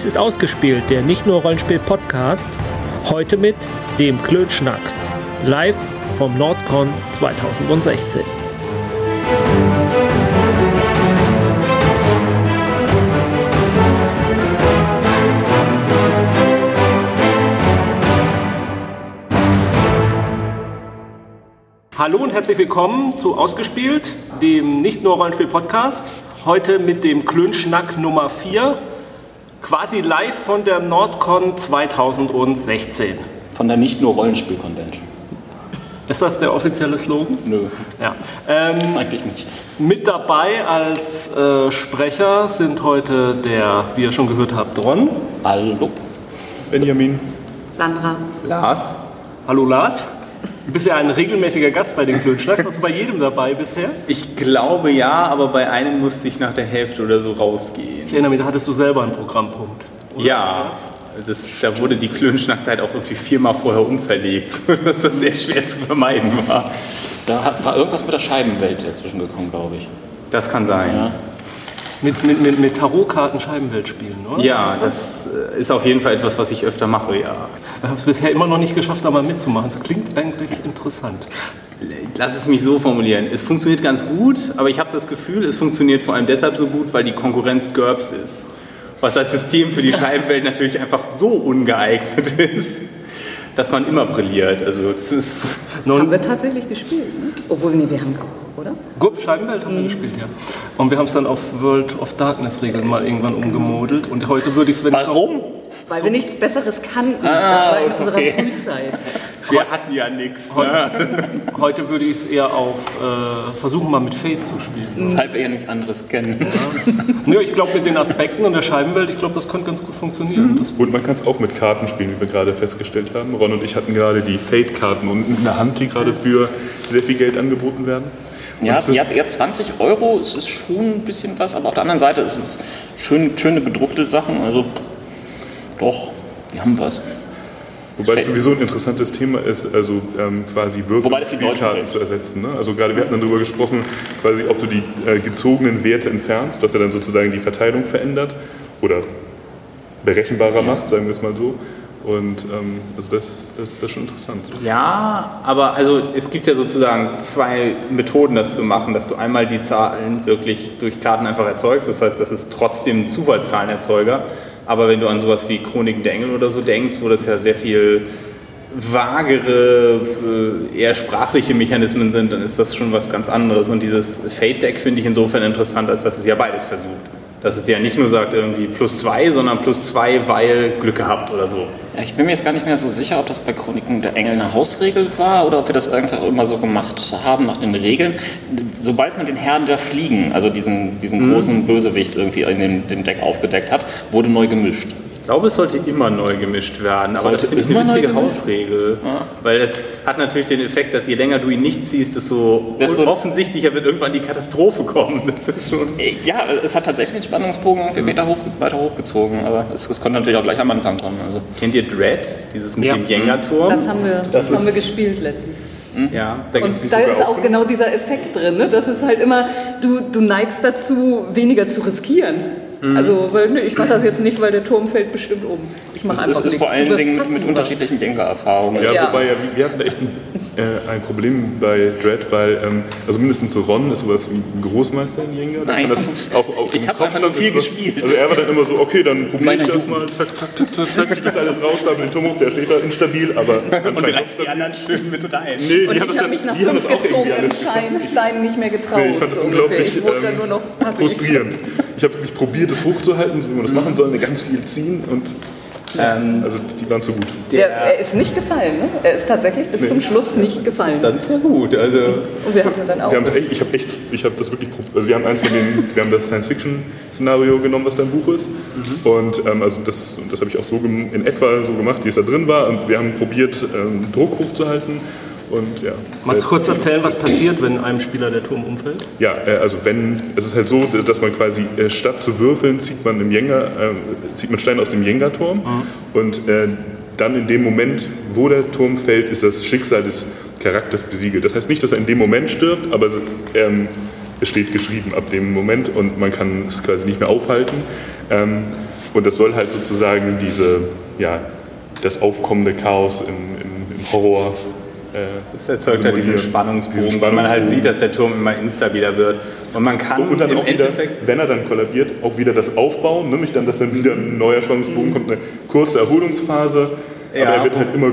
Dies ist ausgespielt, der nicht nur Rollenspiel-Podcast. Heute mit dem Klönschnack. Live vom Nordcon 2016. Hallo und herzlich willkommen zu Ausgespielt, dem nicht nur Rollenspiel-Podcast. Heute mit dem Klönschnack Nummer 4, quasi live von der Nordcon 2016. Von der nicht nur Rollenspiel-Convention. Ist das der offizielle Slogan? Nö, Ja. Ähm, eigentlich nicht. mit dabei als äh, Sprecher sind heute der, wie ihr schon gehört habt, Ron. Hallo. Benjamin. Sandra. Lars. Hallo Lars. Du bist ja ein regelmäßiger Gast bei den Klönschnacks. Warst du bei jedem dabei bisher? Ich glaube ja, aber bei einem musste ich nach der Hälfte oder so rausgehen. Ich erinnere mich, da hattest du selber einen Programmpunkt. Ja, das, da wurde die Klönschnackzeit auch irgendwie viermal vorher umverlegt, sodass das sehr schwer zu vermeiden war. Da war irgendwas mit der Scheibenwelt dazwischen gekommen, glaube ich. Das kann sein. Ja. Mit, mit, mit, mit Tarotkarten Scheibenwelt spielen, oder? Ja, ist das äh, ist auf jeden Fall etwas, was ich öfter mache, ja. Ich habe es bisher immer noch nicht geschafft, da mal mitzumachen. Es klingt eigentlich interessant. Lass es mich so formulieren. Es funktioniert ganz gut, aber ich habe das Gefühl, es funktioniert vor allem deshalb so gut, weil die Konkurrenz GURPS ist. Was als System für die Scheibenwelt natürlich einfach so ungeeignet ist, dass man immer brilliert. Also das ist Das haben wir tatsächlich gespielt. Ne? Obwohl, nee, wir haben auch, oder? GURP Scheibenwelt haben wir gespielt, ja. Und wir haben es dann auf World of Darkness Regeln mal irgendwann umgemodelt. Und heute würde ich es, wenn ich Weil wir nichts Besseres kannten. das war in unserer Frühzeit. wir hatten ja nichts. Heute, Ne? heute würde ich es eher auf äh, versuchen, mal mit Fate zu spielen. Weil wir ja nichts anderes kennen. Nö, ich glaube, mit den Aspekten und der Scheibenwelt, ich glaube, das könnte ganz gut funktionieren. Das, Und man kann es auch mit Karten spielen, wie wir gerade festgestellt haben. Ron und ich hatten gerade die Fate-Karten unten in der Hand, die gerade für sehr viel Geld angeboten werden. Und Ja, ist- ja, ja, 20 Euro, es ist schon ein bisschen was, aber auf der anderen Seite ist es schön, schöne gedruckte Sachen, also doch, die haben was. Wobei es sowieso ein interessantes Thema ist, also ähm, quasi Würfel Deutschen Spielkarten zu ersetzen. Ne? Also gerade wir hatten dann darüber gesprochen, quasi ob du die äh, gezogenen Werte entfernst, was ja dann sozusagen die Verteilung verändert oder berechenbarer macht, sagen wir es mal so. Und ähm, also das, das, das ist schon interessant. Ja, aber also es gibt ja sozusagen zwei Methoden, das zu machen, dass du einmal die Zahlen wirklich durch Karten einfach erzeugst. Das heißt, das ist trotzdem ein Zufallszahlenerzeuger. Aber wenn du an sowas wie Chroniken der Engel oder so denkst, wo das ja sehr viel vagere, äh, eher sprachliche Mechanismen sind, dann ist das schon was ganz anderes. Und dieses Fate-Deck finde ich insofern interessant, als dass es ja beides versucht. Dass es dir ja nicht nur sagt irgendwie plus zwei, sondern plus zwei, weil Glück gehabt oder so. Ja, ich bin mir jetzt gar nicht mehr so sicher, ob das bei Chroniken der Engel eine Hausregel war oder ob wir das einfach immer so gemacht haben nach den Regeln. Sobald man den Herrn der Fliegen, also diesen, diesen großen Bösewicht irgendwie in dem, dem Deck aufgedeckt hat, wurde neu gemischt. Ich glaube, es sollte immer neu gemischt werden, aber Sollte das finde ich eine witzige? Hausregel. Weil das hat natürlich den Effekt, dass je länger du ihn nicht ziehst, desto Desto- offensichtlicher wird irgendwann die Katastrophe kommen. Das ist schon. Ja, es hat tatsächlich den Spannungsbogen irgendwie weiter, hoch, weiter hochgezogen, aber es, es konnte natürlich auch gleich am Anfang kommen. Also. Kennt ihr Dread? Dieses mit Ja. dem Jenga-Turm? Das haben wir, das Das haben wir gespielt letztens. Ja, da Und da ist auch genau dieser Effekt drin. Ne? Das ist halt immer, du, du neigst dazu, weniger zu riskieren. Mhm. Also, weil, nö, ich mache das jetzt nicht, weil der Turm fällt bestimmt um. Ich mache Es einfach ist, ist nichts. vor allen Dingen mit unterschiedlichen Jenga-Erfahrungen. Ja, Ja. wobei ja, wir hatten echt ein, äh, ein Problem bei Dread, weil, ähm, also mindestens so Ron ist sowas wie ein Großmeister in Jenga. Nein. kann das auch, auch Ich Kopf einfach nur viel das- gespielt. Also er war dann immer so, okay, dann probiere ich das Jugend. mal, zack, zack, zack, zack, zack, kriegt alles raus, stapel den Turm hoch, der steht da instabil, aber Und reißt die anderen schön mit rein. Nee, Und die haben das ich habe mich nach fünf gezogenen. Steinen, nicht mehr getraut. Nee, ich fand das so unglaublich Ich ähm, nur noch passiv. frustrierend. Ich habe mich probiert, das hochzuhalten, wie man das machen soll, ganz viel ziehen und Ähm, also die waren zu gut. Der, er ist nicht gefallen, ne? Er ist tatsächlich bis zum Schluss nicht gefallen. das ist ja gut. Also, Und wir haben dann auch. Wir haben echt, ich habe echt, ich habe das wirklich, also wir haben eins von den, wir haben das Science-Fiction-Szenario genommen, was dein Buch ist, und ähm, also das, das habe ich auch so in etwa so gemacht, wie es da drin war, und wir haben probiert, ähm, Druck hochzuhalten und ja. magst du kurz erzählen, was passiert, wenn einem Spieler der Turm umfällt? Ja, äh, also wenn, es ist halt so, dass man quasi äh, statt zu würfeln, zieht man im Jenga, äh, zieht man Steine aus dem Jenga-Turm und äh, dann in dem Moment, wo der Turm fällt, ist das Schicksal des Charakters besiegelt. Das heißt nicht, dass er in dem Moment stirbt, aber es, ähm, es steht geschrieben ab dem Moment und man kann es quasi nicht mehr aufhalten. Ähm, Und das soll halt sozusagen diese, ja, das aufkommende Chaos im, im, im Horror Das erzeugt halt diesen simulieren. Spannungsbogen, Diesen weil man halt sieht, dass der Turm immer instabiler wird. Und man kann Und dann im auch wieder, Endeffekt wenn er dann kollabiert, auch wieder das Aufbauen, nämlich dann, dass dann wieder ein neuer Spannungsbogen kommt, eine kurze Erholungsphase, Ja. aber er wird halt immer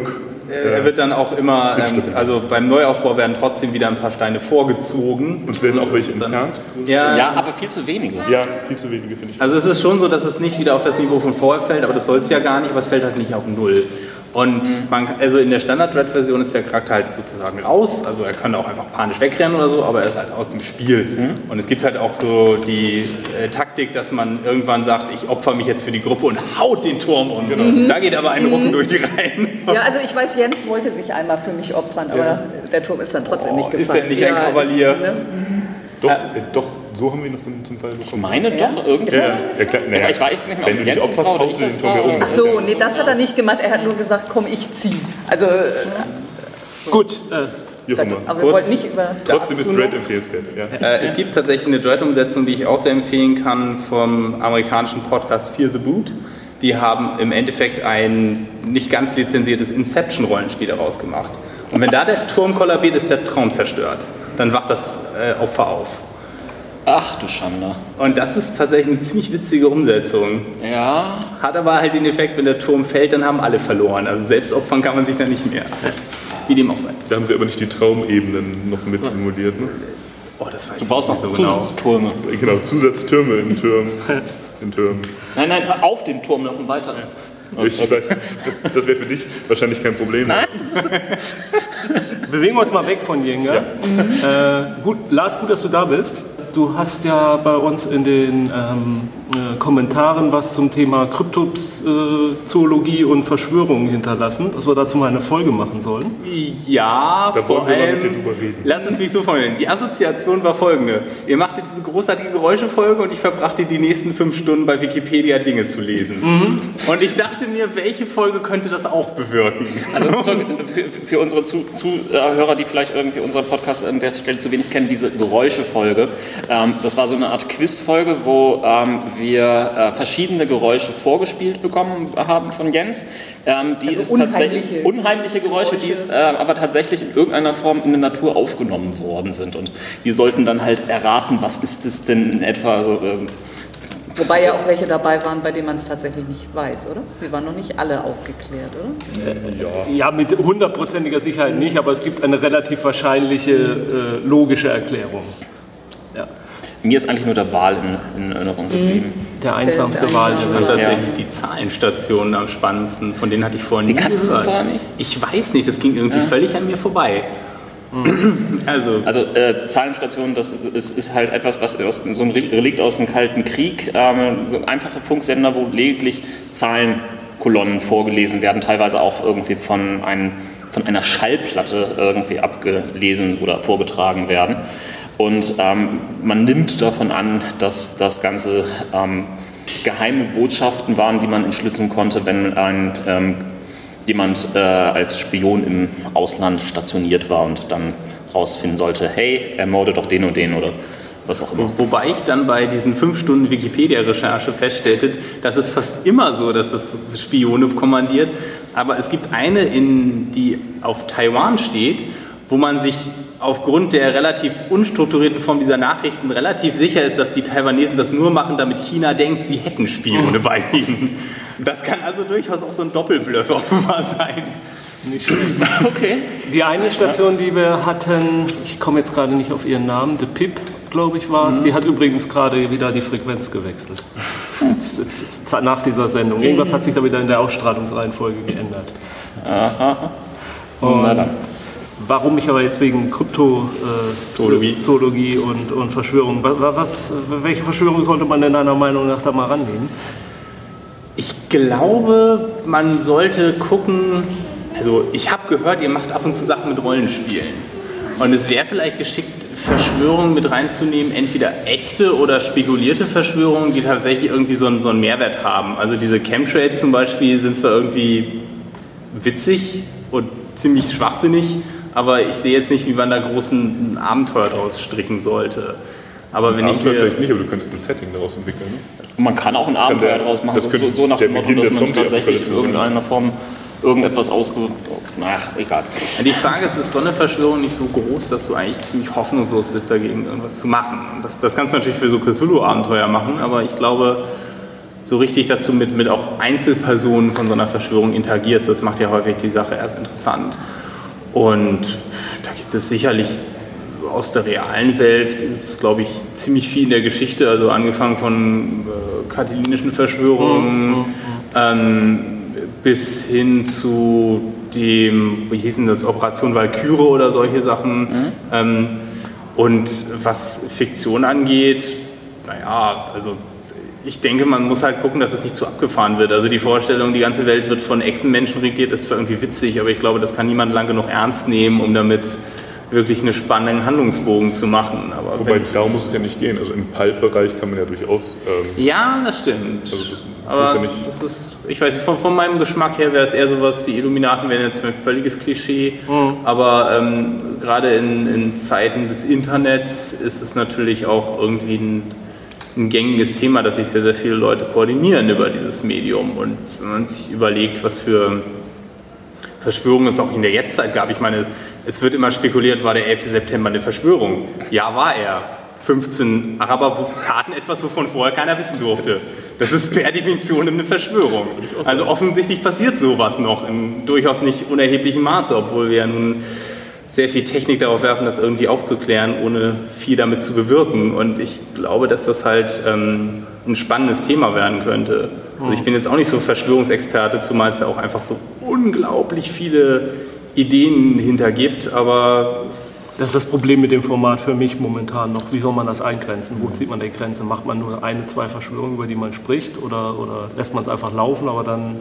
Er wird dann auch immer, ähm, also beim Neuaufbau werden trotzdem wieder ein paar Steine vorgezogen. und es werden auch welche entfernt. Ja, Ja, aber viel zu wenige. Ja, viel zu wenige finde ich. also es ist schon so, dass es nicht wieder auf das Niveau von vorher fällt, aber das soll es ja gar nicht, aber es fällt halt nicht auf Null. Und man, also in der Standard-Red-Version ist der Charakter halt sozusagen raus, also er kann auch einfach panisch wegrennen oder so, aber er ist halt aus dem Spiel. Und es gibt halt auch so die äh, Taktik, dass man irgendwann sagt, ich opfer mich jetzt für die Gruppe und haut den Turm um. Da geht aber ein Rucken durch die Reihen. Ja, also ich weiß, Jens wollte sich einmal für mich opfern, aber der Turm ist dann trotzdem nicht ist gefallen. er nicht ein Ja, Kavalier? Ist, ne? Doch, äh, doch, so haben wir ihn noch zum, zum Fall Ich bekommen. meine Ja. doch irgendwie. Ja, ja, klar, Aber ich weiß nicht mehr, ob es Jens war oder ich das ja war. um. Ach so, nee, das hat er nicht gemacht. Er hat nur gesagt, komm, ich zieh. Also, äh, Gut, äh, Wie auch immer. aber wir wollten nicht über... Trotzdem ist Dread empfehlenswert. Ja. Äh, es gibt tatsächlich eine Dread-Umsetzung, die ich auch sehr empfehlen kann, vom amerikanischen Podcast Fear the Boot. Die haben im Endeffekt ein nicht ganz lizenziertes Inception-Rollenspiel daraus gemacht. Und wenn da der Turm kollabiert, ist der Traum zerstört. Dann wacht das äh, Opfer auf. Ach du Schande. Und das ist tatsächlich eine ziemlich witzige Umsetzung. Ja, Hat aber halt den Effekt, wenn der Turm fällt, dann haben alle verloren. Also selbst opfern kann man sich da nicht mehr. Wie dem auch sei. Da haben sie aber nicht die Traumebenen noch mit simuliert. Ne? Oh, das weiß du ich baust nicht noch so genau. Zusatztürme. Genau, Zusatztürme in Türmen. In Türmen. Nein, nein, auf dem Turm noch ein weiterer. Ich weiß, das, das wäre für dich wahrscheinlich kein Problem. bewegen wir uns mal weg von Jenga. Äh, gut, Lars, gut, dass du da bist. Du hast ja bei uns in den ähm, äh, Kommentaren was zum Thema Kryptozoologie und Verschwörungen hinterlassen, dass wir dazu mal eine Folge machen sollen. Ja, Da vor wollen wir mal mit allem, dir drüber reden. lass es mich so formulieren. Die Assoziation war folgende. Ihr machtet diese großartige Geräuschefolge und ich verbrachte die nächsten fünf Stunden bei Wikipedia Dinge zu lesen. Mhm. Und ich dachte mir, welche Folge könnte das auch bewirken? Also für, für unsere Zu- Zuhörer, die vielleicht irgendwie unseren Podcast an der Stelle zu wenig kennen, diese Geräuschefolge. Ähm, das war so eine Art Quizfolge, wo ähm, wir äh, verschiedene Geräusche vorgespielt bekommen haben von Jens. Ähm, die Also ist tatsächlich unheimliche unheimliche Geräusche, die ist, äh, aber tatsächlich in irgendeiner Form in der Natur aufgenommen worden sind. Und die sollten dann halt erraten, was ist es denn in etwa so. Ähm, Wobei ja auch welche dabei waren, bei denen man es tatsächlich nicht weiß, oder? Sie waren noch nicht alle aufgeklärt, oder? Ja, mit hundertprozentiger Sicherheit nicht, aber es gibt eine relativ wahrscheinliche äh, logische Erklärung. Ja. mir ist eigentlich nur der Wahl in, in Erinnerung geblieben. Der einsamste der Wahl. Und Ja. tatsächlich die Zahlenstationen am spannendsten, von denen hatte ich vorhin Die nie kanntest du gehört. vorher nicht? Ich weiß nicht, das ging irgendwie völlig an mir vorbei. Also, Also äh, Zahlenstation, das ist, ist halt etwas, was aus, so ein Relikt aus dem Kalten Krieg, ähm, so ein einfacher Funksender, wo lediglich Zahlenkolonnen vorgelesen werden, teilweise auch irgendwie von, ein, von einer Schallplatte irgendwie abgelesen oder vorgetragen werden. Und ähm, man nimmt davon an, dass das Ganze ähm, geheime Botschaften waren, die man entschlüsseln konnte, wenn ein ähm, jemand äh, als Spion im Ausland stationiert war und dann rausfinden sollte, hey, ermorde doch den und den oder was auch immer. Wobei ich dann bei diesen fünf Stunden Wikipedia-Recherche feststellte, dass es fast immer so, dass das Spione kommandiert. Aber es gibt eine, in, die auf Taiwan steht, wo man sich aufgrund der relativ unstrukturierten Form dieser Nachrichten relativ sicher ist, dass die Taiwanesen das nur machen, damit China denkt, sie hätten Spione bei ihnen. Das kann also durchaus auch so ein Doppelbluff offenbar sein. Nicht schlecht. Okay. Die eine Station, die wir hatten, ich komme jetzt gerade nicht auf ihren Namen, The Pip, glaube ich, war es. Die hat übrigens gerade wieder die Frequenz gewechselt. Jetzt, jetzt, jetzt, nach dieser Sendung. Irgendwas hat sich da wieder in der Ausstrahlungsreihenfolge geändert. Na dann. Warum ich aber jetzt wegen Kryptozoologie äh, Zoologie und, und Verschwörung, wa- wa- was, welche Verschwörung sollte man denn deiner Meinung nach da mal rannehmen? Ich glaube, man sollte gucken. Also, ich habe gehört, ihr macht ab und zu Sachen mit Rollenspielen. Und es wäre vielleicht geschickt, Verschwörungen mit reinzunehmen, entweder echte oder spekulierte Verschwörungen, die tatsächlich irgendwie so einen, so einen Mehrwert haben. Also, diese Chemtrails zum Beispiel sind zwar irgendwie witzig und ziemlich schwachsinnig, aber ich sehe jetzt nicht, wie man da großen ein Abenteuer draus stricken sollte. Aber wenn ich Abenteuer mir, vielleicht nicht, aber du könntest ein Setting daraus entwickeln. Ne? Und man kann auch ein Abenteuer der- draus machen, das so, könnte so nach der dem Motto, dass der man tatsächlich in irgendeiner Form irgendetwas ausge... Ach, egal. Die Frage ist, ist so eine Verschwörung nicht so groß, dass du eigentlich ziemlich hoffnungslos bist, dagegen irgendwas zu machen? Das, das kannst du natürlich für so Cthulhu-Abenteuer machen, aber ich glaube, so richtig, dass du mit, mit auch Einzelpersonen von so einer Verschwörung interagierst, das macht ja häufig die Sache erst interessant. Und da gibt es sicherlich aus der realen Welt, gibt es, glaube ich, ziemlich viel in der Geschichte, also angefangen von äh, katilinischen Verschwörungen, ähm, bis hin zu dem, wie hieß denn das, Operation Valkyrie oder solche Sachen. Ähm, und was Fiktion angeht, naja, also ich denke, man muss halt gucken, dass es nicht zu abgefahren wird. Also die Vorstellung, die ganze Welt wird von Echsenmenschen regiert, ist zwar irgendwie witzig, aber ich glaube, das kann niemand lang genug ernst nehmen, um damit wirklich einen spannenden Handlungsbogen zu machen. Aber Wobei, darum muss es ja nicht gehen. Also im Pulp-Bereich kann man ja durchaus. Ähm, ja, das stimmt. Also das aber ja nicht- das ist, ich weiß nicht, von, von meinem Geschmack her wäre es eher sowas, die Illuminaten wären jetzt ein völliges Klischee, aber ähm, gerade in, in Zeiten des Internets ist es natürlich auch irgendwie ein, ein gängiges Thema, dass sich sehr, sehr viele Leute koordinieren über dieses Medium und wenn man sich überlegt, was für Verschwörungen es auch in der Jetztzeit gab. Ich meine, es wird immer spekuliert, war der 11. September eine Verschwörung? Ja, war er. 15 Araber taten etwas, wovon vorher keiner wissen durfte. Das ist per Definition eine Verschwörung. Also offensichtlich passiert sowas noch in durchaus nicht unerheblichem Maße, obwohl wir ja nun sehr viel Technik darauf werfen, das irgendwie aufzuklären, ohne viel damit zu bewirken. Und ich glaube, dass das halt ähm, ein spannendes Thema werden könnte. Also ich bin jetzt auch nicht so Verschwörungsexperte, zumal es da auch einfach so unglaublich viele Ideen hintergibt, aber Das ist das Problem mit dem Format für mich momentan noch. Wie soll man das eingrenzen? Wo zieht man die Grenze? Macht man nur eine, zwei Verschwörungen, über die man spricht? Oder, oder lässt man es einfach laufen, aber dann.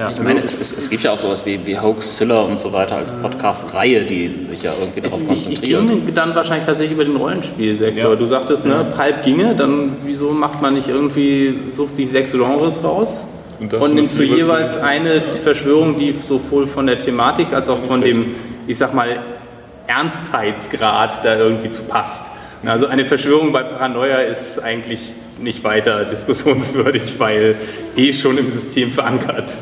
Ja, Ich meine, es, es, es gibt ja auch sowas wie, wie Hoaxilla und so weiter als Podcast-Reihe, die sich ja irgendwie darauf Ich, ich konzentrieren. ging dann wahrscheinlich tatsächlich über den Rollenspielsektor. Ja. Du sagtest, ne, Pulp ginge, dann wieso macht man nicht irgendwie, sucht sich sechs Genres raus Und und, nimmt jeweils jeweils eine Verschwörung, die sowohl von der Thematik als auch von dem, ich sag mal, Ernstheitsgrad da irgendwie zu passt. Also eine Verschwörung bei Paranoia ist eigentlich nicht weiter diskussionswürdig, weil eh schon im System verankert.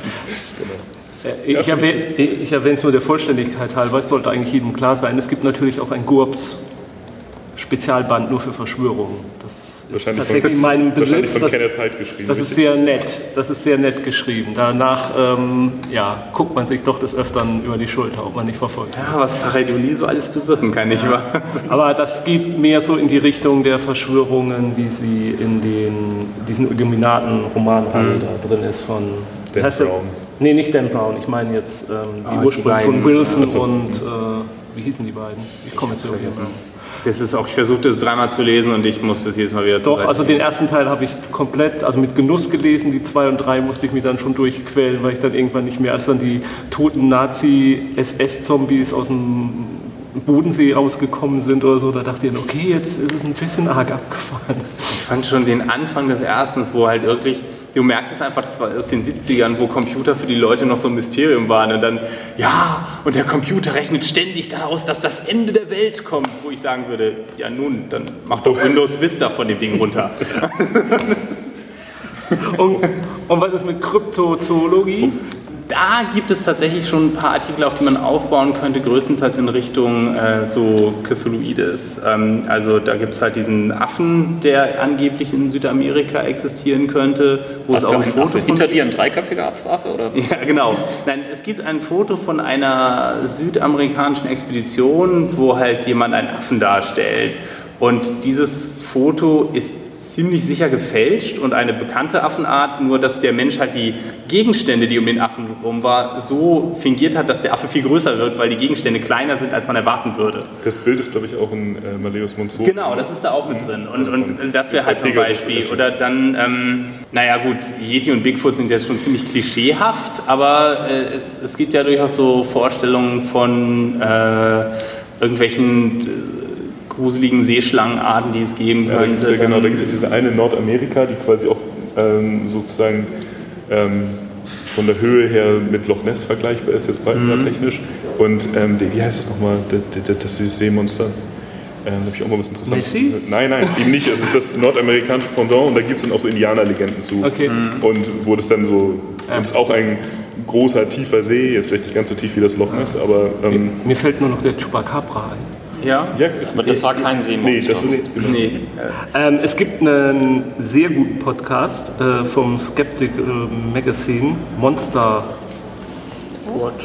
Äh, Ich erwähne ich erwähne es nur der Vollständigkeit halber, es sollte eigentlich jedem klar sein. Es gibt natürlich auch ein GURPS Spezialband nur für Verschwörungen. Das ist Wahrscheinlich tatsächlich von- in meinem wahrscheinlich Besitz. von Das, Kenneth Haidt geschrieben, Das ist sehr nett. Das ist sehr nett geschrieben. Danach ähm, ja, guckt man sich doch des Öfteren über die Schulter, ob man nicht verfolgt. Ja, was Pareidolie so alles bewirken kann, nicht wahr? Aber das geht mehr so in die Richtung der Verschwörungen, wie sie in den, diesen Illuminaten-Roman da drin ist von Dan heißt der? Brown. Nee, nicht Dan Brown. Ich meine jetzt ähm, die Ah, die Ursprünge von. Wilson und äh, wie hießen die beiden? Ich komme nicht mehr. Das ist auch, ich versuchte es dreimal zu lesen und ich musste es jedes Mal wieder Doch, also den ersten Teil habe ich komplett, also mit Genuss gelesen. Die zwei und drei musste ich mich dann schon durchquälen, weil ich dann irgendwann nicht mehr, als dann die toten Nazi-SS-Zombies aus dem Bodensee rausgekommen sind oder so, da dachte ich, dann, okay, jetzt ist es ein bisschen arg abgefahren. Ich fand schon den Anfang des ersten, wo halt wirklich, du merktest einfach, das war aus den 70ern, wo Computer für die Leute noch so ein Mysterium waren und dann, ja, und der Computer rechnet ständig daraus, dass das Ende der Welt kommt, wo ich sagen würde, ja nun, dann mach doch Windows Vista von dem Ding runter. Und, und was ist mit Kryptozoologie? Da gibt es tatsächlich schon ein paar Artikel, auf die man aufbauen könnte, größtenteils in Richtung äh, so Cthulhuides. Ähm, also da gibt es halt diesen Affen, der angeblich in Südamerika existieren könnte, wo Was es auch ein Foto Affe? von Hinter dir ein dreiköpfiger Affe? Oder? Ja, genau. Nein, es gibt ein Foto von einer südamerikanischen Expedition, wo halt jemand einen Affen darstellt. Und dieses Foto ist ziemlich sicher gefälscht und eine bekannte Affenart, nur dass der Mensch halt die Gegenstände, die um den Affen rum war, so fingiert hat, dass der Affe viel größer wird, weil die Gegenstände kleiner sind, als man erwarten würde. Das Bild ist, glaube ich, auch in äh, Maleus Monsor. Genau, das ist da auch mit drin. Und, und das wäre halt zum Beispiel. Oder dann, ähm, naja gut, Yeti und Bigfoot sind jetzt schon ziemlich klischeehaft, aber äh, es, es gibt ja durchaus so Vorstellungen von äh, irgendwelchen äh, gruseligen Seeschlangenarten, die es geben Ja, könnte. ja, genau, da gibt es diese eine in Nordamerika, die quasi auch ähm, sozusagen ähm, von der Höhe her mit Loch Ness vergleichbar ist, jetzt Mhm. technisch. Und ähm, die, wie heißt das nochmal, das, das, das Seemonster? da habe ich auch mal was Interessantes. Messi? Nein, nein, eben nicht. Es ist das nordamerikanische Pendant und da gibt es dann auch so Indianerlegenden zu. Okay. Und wo das dann so, und es ist auch ein großer, tiefer See, jetzt vielleicht nicht ganz so tief wie das Loch Ness, aber ähm, Mir fällt nur noch der Chupacabra ein. Ja? ja, ist, Aber das war kein Seemonster. Nee, das ist, genau. Nee. Ähm, es gibt einen sehr guten Podcast äh, vom Skeptic äh, Magazine, Monster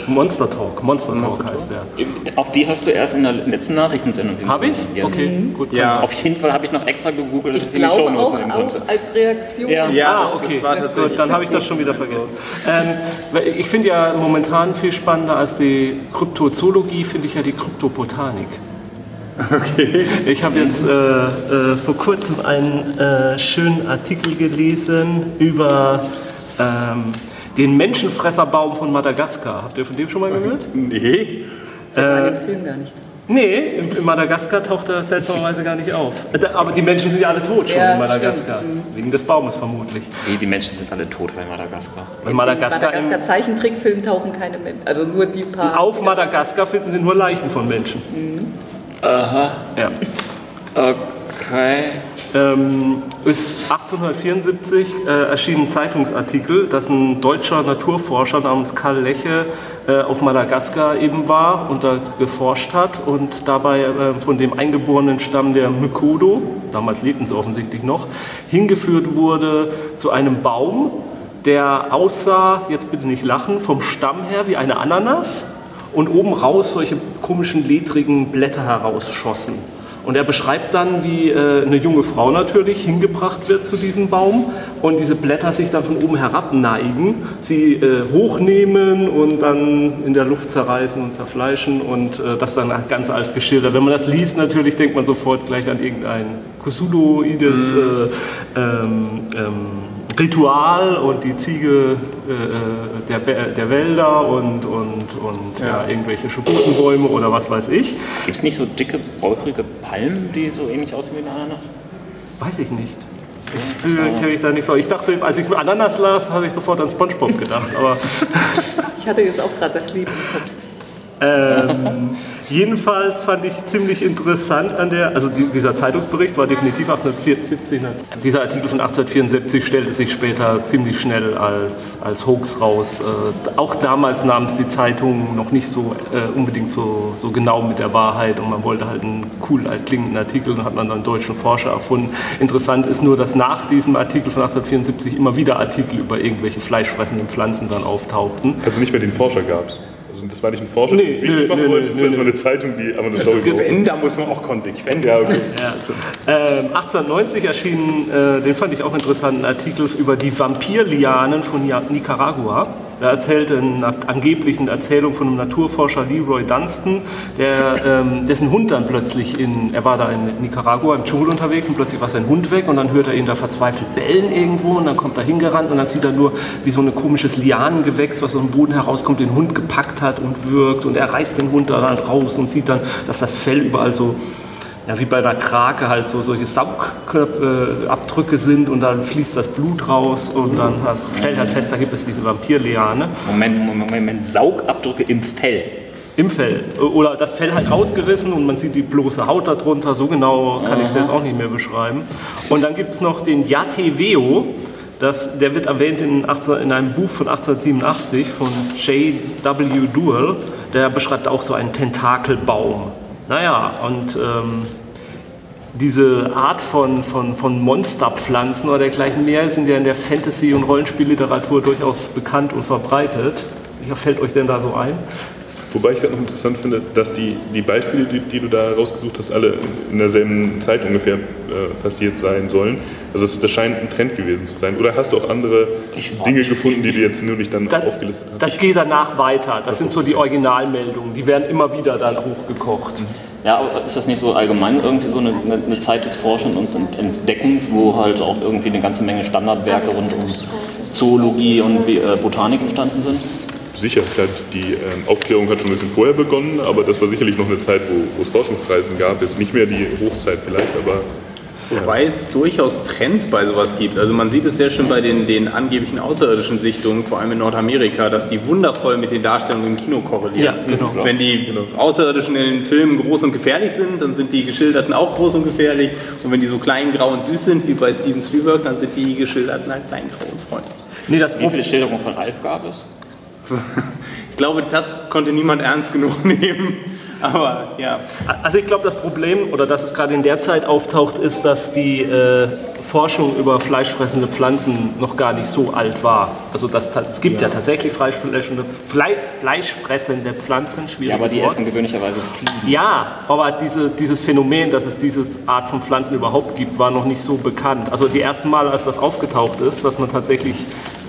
Monster Talk. Monster Talk heißt der. Auf die hast du erst in der letzten Nachrichtensendung Habe ich? hingewiesen. Okay, gut. Ja. Auf jeden Fall habe ich noch extra gegoogelt, dass ich Ich in die nehmen konnte. als Reaktion. Ja. Ja, Ah, das- okay, gut, dann habe ich das schon wieder vergessen. Ähm, ich finde ja momentan viel spannender als die Kryptozoologie, finde ich ja die Kryptobotanik. Okay. Ich habe jetzt äh, äh, vor kurzem einen äh, schönen Artikel gelesen über ähm, den Menschenfresserbaum von Madagaskar. Habt ihr von dem schon mal gehört? Nee. Das war in dem Film gar nicht. Nee, in, in Madagaskar taucht er seltsamerweise gar nicht auf. Äh, Aber die Menschen sind ja alle tot schon Ja, in Madagaskar. Wegen des Baumes vermutlich. Nee, die Menschen sind alle tot bei Madagaskar. In Madagaskar, im, Madagaskar Zeichentrickfilm tauchen keine Menschen. Also nur die paar. auf Madagaskar finden sie nur Leichen von Menschen. Aha. Ja. Okay. Ähm, ist 1874 äh, erschien ein Zeitungsartikel, dass ein deutscher Naturforscher namens Karl Leche äh, auf Madagaskar eben war und da geforscht hat und dabei äh, von dem eingeborenen Stamm der Mkodo, damals lebten sie offensichtlich noch, hingeführt wurde zu einem Baum, der aussah, jetzt bitte nicht lachen, vom Stamm her wie eine Ananas und oben raus solche komischen ledrigen Blätter herausschossen. Und er beschreibt dann, wie äh, eine junge Frau natürlich hingebracht wird zu diesem Baum und diese Blätter sich dann von oben herab neigen, sie äh, hochnehmen und dann in der Luft zerreißen und zerfleischen und äh, das dann das Ganze als geschildert. Wenn man das liest, natürlich denkt man sofort gleich an irgendein Cthulhuides äh, ähm, ähm, Ritual und die Ziege äh, der, Bä- der Wälder und, und, und ja. irgendwelche Schubutenbäume oder was weiß ich. Gibt es nicht so dicke, bäuchrige Palmen, die so ähnlich aussehen wie eine Ananas? Weiß ich nicht. Ich kenne ich da nicht so. Ich dachte, als ich Ananas las, habe ich sofort an SpongeBob gedacht. Aber Ich hatte jetzt auch gerade das Lied im Kopf. ähm, jedenfalls fand ich ziemlich interessant an der, also die, dieser Zeitungsbericht war definitiv 1874. Dieser Artikel von 1874 stellte sich später ziemlich schnell als, als Hoax raus. Äh, auch damals nahm es die Zeitung noch nicht so äh, unbedingt so, so genau mit der Wahrheit und man wollte halt einen cool klingenden Artikel und hat man dann deutschen Forscher erfunden. Interessant ist nur, dass nach diesem Artikel von 1874 immer wieder Artikel über irgendwelche fleischfressenden Pflanzen dann auftauchten. Also nicht mehr den Forscher gab es. Also das war nicht ein Forscher, Nee, der sich wichtig nee, machen nee, wollte, nee, das war eine Zeitung, die aber das glaube ich Wenn, da muss man auch konsequent Ja, sein. okay. Ähm, 1890 erschien, äh, den fand ich auch interessant, ein Artikel über die Vampirlianen von Nicaragua. Da erzählte eine angeblichen Erzählung von einem Naturforscher Leroy Dunstan, der, ähm, dessen Hund dann plötzlich in, er war da in Nicaragua im Dschungel unterwegs und plötzlich war sein Hund weg und dann hört er ihn da verzweifelt bellen irgendwo und dann kommt er hingerannt und dann sieht er nur, wie so ein komisches Lianengewächs, was aus dem Boden herauskommt, den Hund gepackt hat und wirkt und er reißt den Hund da raus und sieht dann, dass das Fell überall so ja, wie bei einer Krake halt so solche Saugabdrücke sind und dann fließt das Blut raus und dann stellt halt fest, da gibt es diese Vampirliane Moment, Moment, Moment, Saugabdrücke im Fell. im Fell. Oder das Fell halt rausgerissen und man sieht die bloße Haut darunter. So genau kann ich es jetzt auch nicht mehr beschreiben. Und dann gibt es noch den Yateveo. Das, der wird erwähnt in, 18, in einem Buch von 1887 von J.W. Duell. Der beschreibt auch so einen Tentakelbaum. Naja, und ähm, diese Art von, von, von Monsterpflanzen oder dergleichen mehr sind ja in der Fantasy- und Rollenspielliteratur durchaus bekannt und verbreitet. Was fällt euch denn da so ein? Wobei ich gerade noch interessant finde, dass die, die Beispiele, die, die du da rausgesucht hast, alle in derselben Zeit ungefähr äh, passiert sein sollen. Also das, das scheint ein Trend gewesen zu sein. Oder hast du auch andere Dinge gefunden, die du jetzt nur nicht dann Das, aufgelistet hast? das geht danach weiter. Das sind so die Originalmeldungen. Die werden immer wieder dann hochgekocht. Ja, aber ist das nicht so allgemein irgendwie so eine, eine, eine Zeit des Forschens und Entdeckens, wo halt auch irgendwie eine ganze Menge Standardwerke rund um Zoologie und äh, Botanik entstanden sind? Sicher, klar, die ähm, Aufklärung hat schon ein bisschen vorher begonnen, aber das war sicherlich noch eine Zeit, wo, wo es Forschungsreisen gab. Jetzt nicht mehr die Hochzeit vielleicht, aber Wobei es durchaus Trends bei sowas gibt. Also man sieht es sehr schön bei den, den angeblichen außerirdischen Sichtungen, vor allem in Nordamerika, dass die wundervoll mit den Darstellungen im Kino korrelieren. Ja, genau. Wenn die Außerirdischen in den Filmen groß und gefährlich sind, dann sind die Geschilderten auch groß und gefährlich. Und wenn die so klein, grau und süß sind, wie bei Steven Spielberg, dann sind die Geschilderten halt klein, grau und freundlich. Nee, das Wie viele Schilderungen von Alf gab es? Ich glaube, das konnte niemand ernst genug nehmen. Aber ja. Also ich glaube, das Problem, oder dass es gerade in der Zeit auftaucht, ist, dass die äh, Forschung über fleischfressende Pflanzen noch gar nicht so alt war. Also das, es gibt ja, tatsächlich fleischfressende, Fle fleischfressende Pflanzen, Ja, aber die Wort. essen gewöhnlicherweise Fliegen. Ja, aber diese, dieses Phänomen, dass es diese Art von Pflanzen überhaupt gibt, war noch nicht so bekannt. Also die ersten Mal, als das aufgetaucht ist, dass man tatsächlich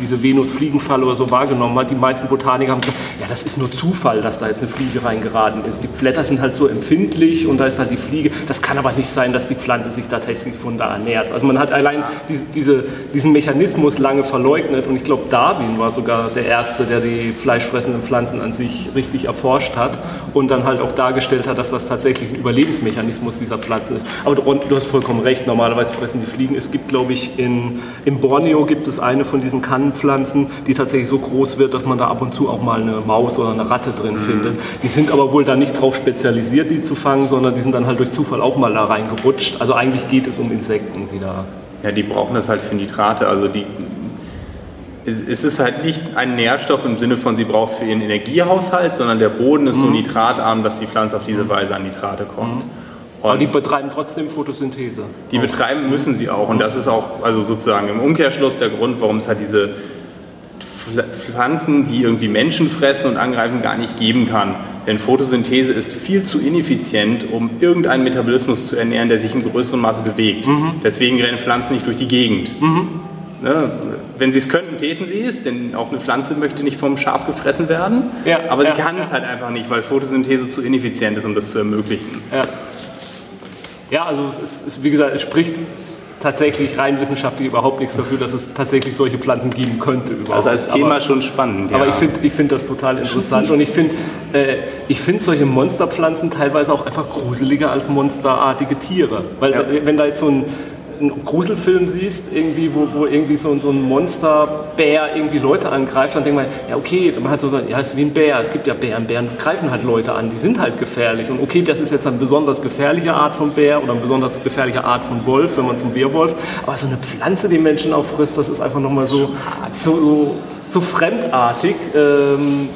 diese Venus-Fliegenfalle oder so wahrgenommen hat, die meisten Botaniker haben gesagt, ja, das ist nur Zufall, dass da jetzt eine Fliege reingeraten ist. Die Blätter sind halt so empfindlich und da ist halt die Fliege. Das kann aber nicht sein, dass die Pflanze sich da tatsächlich von da ernährt. Also man hat allein diese, diese, diesen Mechanismus lange verleugnet und ich glaube, Darwin war sogar der Erste, der die fleischfressenden Pflanzen an sich richtig erforscht hat und dann halt auch dargestellt hat, dass das tatsächlich ein Überlebensmechanismus dieser Pflanzen ist. Aber du, du hast vollkommen recht, normalerweise fressen die Fliegen. Es gibt, glaube ich, in, in Borneo gibt es eine von diesen Kannenpflanzen, die tatsächlich so groß wird, dass man da ab und zu auch mal eine Maus oder eine Ratte drin findet. Die sind aber wohl da nicht drauf spezialisiert, die zu fangen, sondern die sind dann halt durch Zufall auch mal da reingerutscht. Also eigentlich geht es um Insekten, die da Ja, die brauchen das halt für Nitrate. Also die, es, es ist halt nicht ein Nährstoff im Sinne von, sie braucht es für ihren Energiehaushalt, sondern der Boden ist so nitratarm, dass die Pflanze auf diese Weise an Nitrate kommt. Aber die betreiben trotzdem Photosynthese. die betreiben müssen sie auch. Und das ist auch also sozusagen im Umkehrschluss der Grund, warum es halt diese Pflanzen, die irgendwie Menschen fressen und angreifen, gar nicht geben kann. Denn Photosynthese ist viel zu ineffizient, um irgendeinen Metabolismus zu ernähren, der sich in größerem Maße bewegt. Deswegen rennen Pflanzen nicht durch die Gegend. Ne? Wenn sie es könnten, täten sie es, denn auch eine Pflanze möchte nicht vom Schaf gefressen werden. Ja, aber ja, sie kann es halt einfach nicht, weil Photosynthese zu ineffizient ist, um das zu ermöglichen. Ja, ja also es ist, wie gesagt, es spricht tatsächlich rein wissenschaftlich überhaupt nichts dafür, dass es tatsächlich solche Pflanzen geben könnte. Überhaupt. Also als Thema aber, schon spannend. aber ja. ich finde ich find das total interessant und ich finde äh, ich find solche Monsterpflanzen teilweise auch einfach gruseliger als monsterartige Tiere. Weil äh, wenn da jetzt so ein einen Gruselfilm siehst, irgendwie, wo, wo irgendwie so, so ein Monsterbär irgendwie Leute angreift, dann denkt man, ja okay, man hat so, ja, ist wie ein Bär, es gibt ja Bären, Bären greifen halt Leute an, die sind halt gefährlich und okay, das ist jetzt eine besonders gefährliche Art von Bär oder eine besonders gefährliche Art von Wolf, wenn man zum Wehrwolf, aber so eine Pflanze, die Menschen auffrisst, das ist einfach nochmal so, so, so, so fremdartig. Ähm,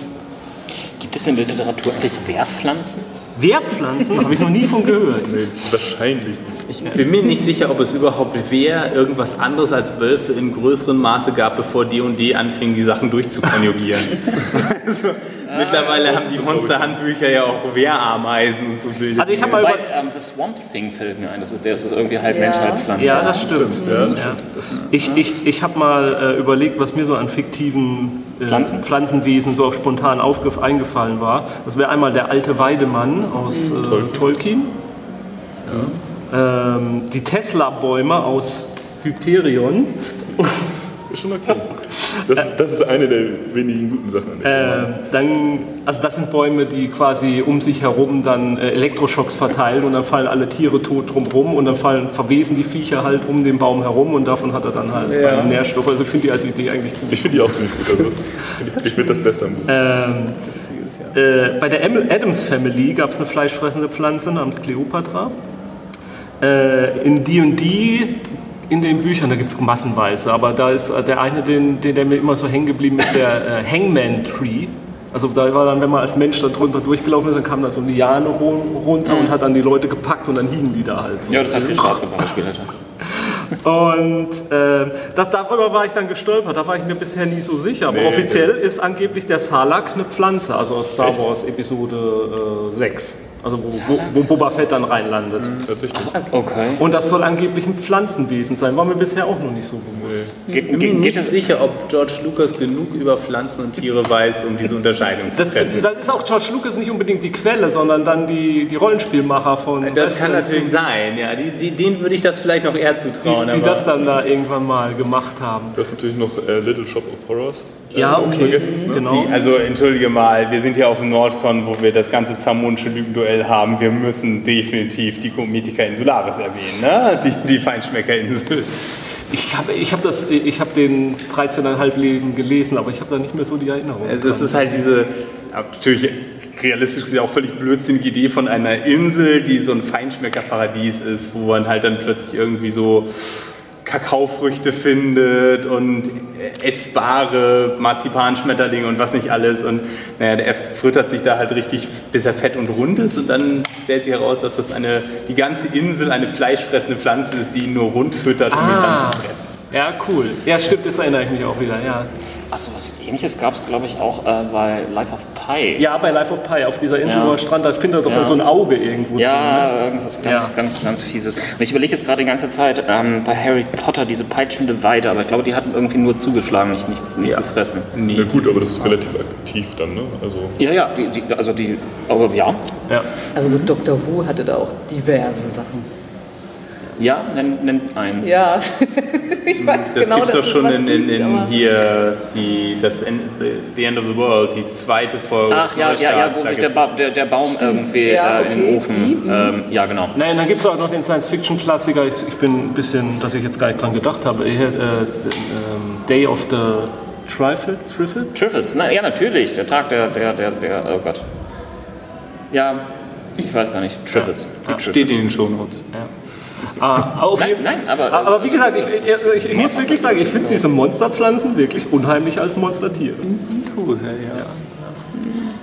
Gibt es in der Literatur eigentlich Wehrpflanzen? Wehrpflanzen habe ich noch nie von gehört. Nee, wahrscheinlich nicht. Ich bin mir nicht sicher, ob es überhaupt wer irgendwas anderes als Wölfe im größeren Maße gab, bevor D&D anfing, die Sachen durchzukonjugieren. also, mittlerweile haben die Monsterhandbücher ja auch Wehrameisen und so Bilder. Also ich habe mal über, ähm, das Swamp Thing fällt mir ein. Das ist, das ist irgendwie halb Ja. Mensch, halb Pflanze. Ja, das stimmt. Ja, das Ja. Ich, ich, ich habe mal äh, überlegt, was mir so an fiktiven äh, Pflanzen? Pflanzenwesen so auf spontan aufgef eingefallen war. Das wäre einmal der alte Weidemann aus äh, Tolkien. Ähm, die Tesla-Bäume aus Hyperion. Ist schon okay. Das, das ist eine der wenigen guten Sachen an der Äh, dann, also das sind Bäume, die quasi um sich herum dann äh, Elektroschocks verteilen und dann fallen alle Tiere tot drumherum und dann fallen, verwesen die Viecher halt um den Baum herum und davon hat er dann halt seine Nährstoffe. Also ich finde die als Idee eigentlich ziemlich Ich finde die auch ziemlich gut. Also das ist, finde ich, wirklich mit das Beste am Buch. Ähm, äh, bei der Am- Adams Family gab es eine fleischfressende Pflanze namens Cleopatra. Äh, in D&D, in den Büchern, da gibt es massenweise, aber da ist äh, der eine, den, den, der mir immer so hängen geblieben ist, der äh, Hangman Tree. Also da war dann, wenn man als Mensch da drunter durchgelaufen ist, dann kam da so eine Liane ru- runter und hat dann die Leute gepackt und dann hingen die da halt. So. Ja, das hat viel Spaß gemacht später. Und äh, das, darüber war ich dann gestolpert, da war ich mir bisher nie so sicher. Aber Nee, offiziell ist angeblich der Salak eine Pflanze, also aus Star Wars Episode äh, 6. Also wo, wo, wo Boba Fett dann reinlandet. Tatsächlich. Okay. Und das soll angeblich ein Pflanzenwesen sein, war mir bisher auch noch nicht so bewusst. Geht, Ich bin mir nicht es, sicher, ob George Lucas genug über Pflanzen und Tiere weiß, um diese Unterscheidung zu Das, treffen. das ist auch George Lucas nicht unbedingt die Quelle, sondern dann die, die Rollenspielmacher von Das kann Western, natürlich sein, ja. Die, die, denen würde ich das vielleicht noch eher zutrauen. die, die aber das dann da irgendwann mal gemacht haben. Du hast natürlich noch äh, Little Shop of Horrors. Ja, okay, vergessen. Ne? genau. Die, also entschuldige mal, wir sind ja auf dem Nordcon, wo wir das ganze Zamonische Lügenduell haben. Wir müssen definitiv die Comitica Insularis erwähnen, ne? die, die Feinschmeckerinsel. Ich habe ich hab das- ich hab den 13,5 Leben gelesen, aber ich habe da nicht mehr so die Erinnerung. Also es ist halt diese, natürlich realistisch gesehen auch völlig blödsinnige Idee von einer Insel, die so ein Feinschmeckerparadies ist, wo man halt dann plötzlich irgendwie so Kakaofrüchte findet und essbare Marzipanschmetterlinge und was nicht alles. Und naja, der füttert sich da halt richtig, bis er fett und rund ist. Und dann stellt sich heraus, dass das eine, die ganze Insel eine fleischfressende Pflanze ist, die ihn nur rund füttert, um ihn dann zu fressen. Ja, cool. Ja, stimmt, jetzt erinnere ich mich auch wieder, ja. Achso, was ähnliches gab es, glaube ich, auch äh, bei Life of Pi. Ja, bei Life of Pi auf dieser Insel, Ja. wo er Strand, da findet er doch Ja. so ein Auge irgendwo drin. ne? Ja, irgendwas ganz, Ja. ganz, ganz fieses. Und ich überlege jetzt gerade die ganze Zeit ähm, bei Harry Potter diese peitschende Weide, aber ich glaube, die hatten irgendwie nur zugeschlagen, nicht nichts, nichts Ja. gefressen. Ja gut, aber das ist relativ aktiv dann, ne? Also Ja, ja, die, die, also die, aber ja, Ja. Also Dr. Who hatte da auch diverse Sachen. Ja, nennt, nennt eins. Ja, ich weiß Das genau, gibt's dass doch es schon in, in, gibt, in hier die, das End, The End of the World, die zweite Folge. Ach ja, ja, ja, wo da sich der, ba der, der Baum irgendwie Ja, äh, in okay, den Ofen. Ähm, ja, genau. Nein, dann gibt es auch noch den Science-Fiction-Klassiker. Ich, ich bin ein bisschen, dass ich jetzt gar nicht dran gedacht habe. Äh, äh, Day of the Trifle? Trifle? Triffids, na, ja, natürlich. Der Tag der, der, der, der, oh Gott. Ja, ich weiß gar nicht. Triffids. steht in den Shownotes. Ah, auf Nein, nein, aber- aber wie gesagt, ich, ich, ich, ich muss wirklich sagen, ich finde diese Monsterpflanzen wirklich unheimlich als Monstertiere. Cool, ja, ja.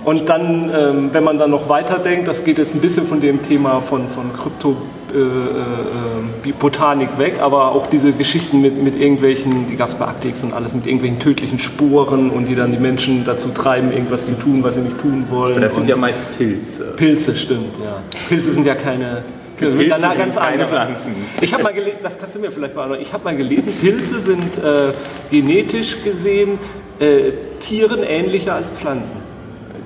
Und dann, ähm, wenn man dann noch weiterdenkt, das geht jetzt ein bisschen von dem Thema von, von Krypto, äh, äh, Botanik weg, aber auch diese Geschichten mit, mit irgendwelchen, die gab es bei Actix und alles, mit irgendwelchen tödlichen Sporen und die dann die Menschen dazu treiben, irgendwas zu tun, was sie nicht tun wollen. Das sind und ja meist Pilze. Pilze, stimmt, ja. Pilze sind ja keine. Pilze danach sind ganz keine andere. Pflanzen. Ich habe mal gelesen, das kannst du mir vielleicht beantworten. Ich habe mal gelesen, Pilze sind äh, genetisch gesehen äh, Tieren ähnlicher als Pflanzen.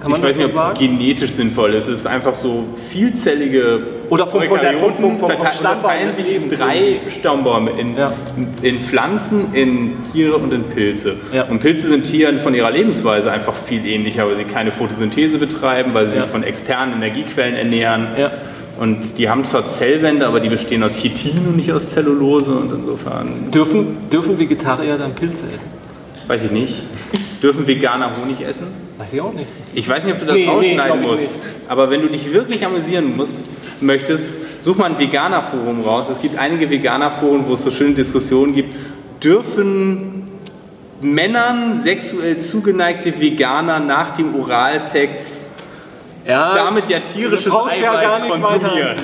Kann man ich weiß das nicht, so ob sagen? genetisch sinnvoll ist. Es ist einfach so vielzellige Oder vom- von der- vom- vom- vom verteilen, sich in drei Stammbäume. In, Ja. in Pflanzen, in Tiere und in Pilze. Ja. Und Pilze sind Tieren von ihrer Lebensweise einfach viel ähnlicher, weil sie keine Photosynthese betreiben, weil sie Ja. sich von externen Energiequellen ernähren. Und die haben zwar Zellwände, aber die bestehen aus Chitin und nicht aus Zellulose. Und insofern, Dürfen, dürfen Vegetarier dann Pilze essen? weiß ich nicht, dürfen Veganer Honig essen? Weiß ich auch nicht. Ich weiß nicht, ob du das Nee, nee, rausschneiden ich musst, nicht. aber wenn du dich wirklich amüsieren musst, möchtest, such mal ein Veganer-Forum raus. Es gibt einige Veganer-Foren, wo es so schöne Diskussionen gibt. Dürfen Männern sexuell zugeneigte Veganer nach dem Oralsex Ja, damit ja tierisches ja Eiweiß weiter konsumieren?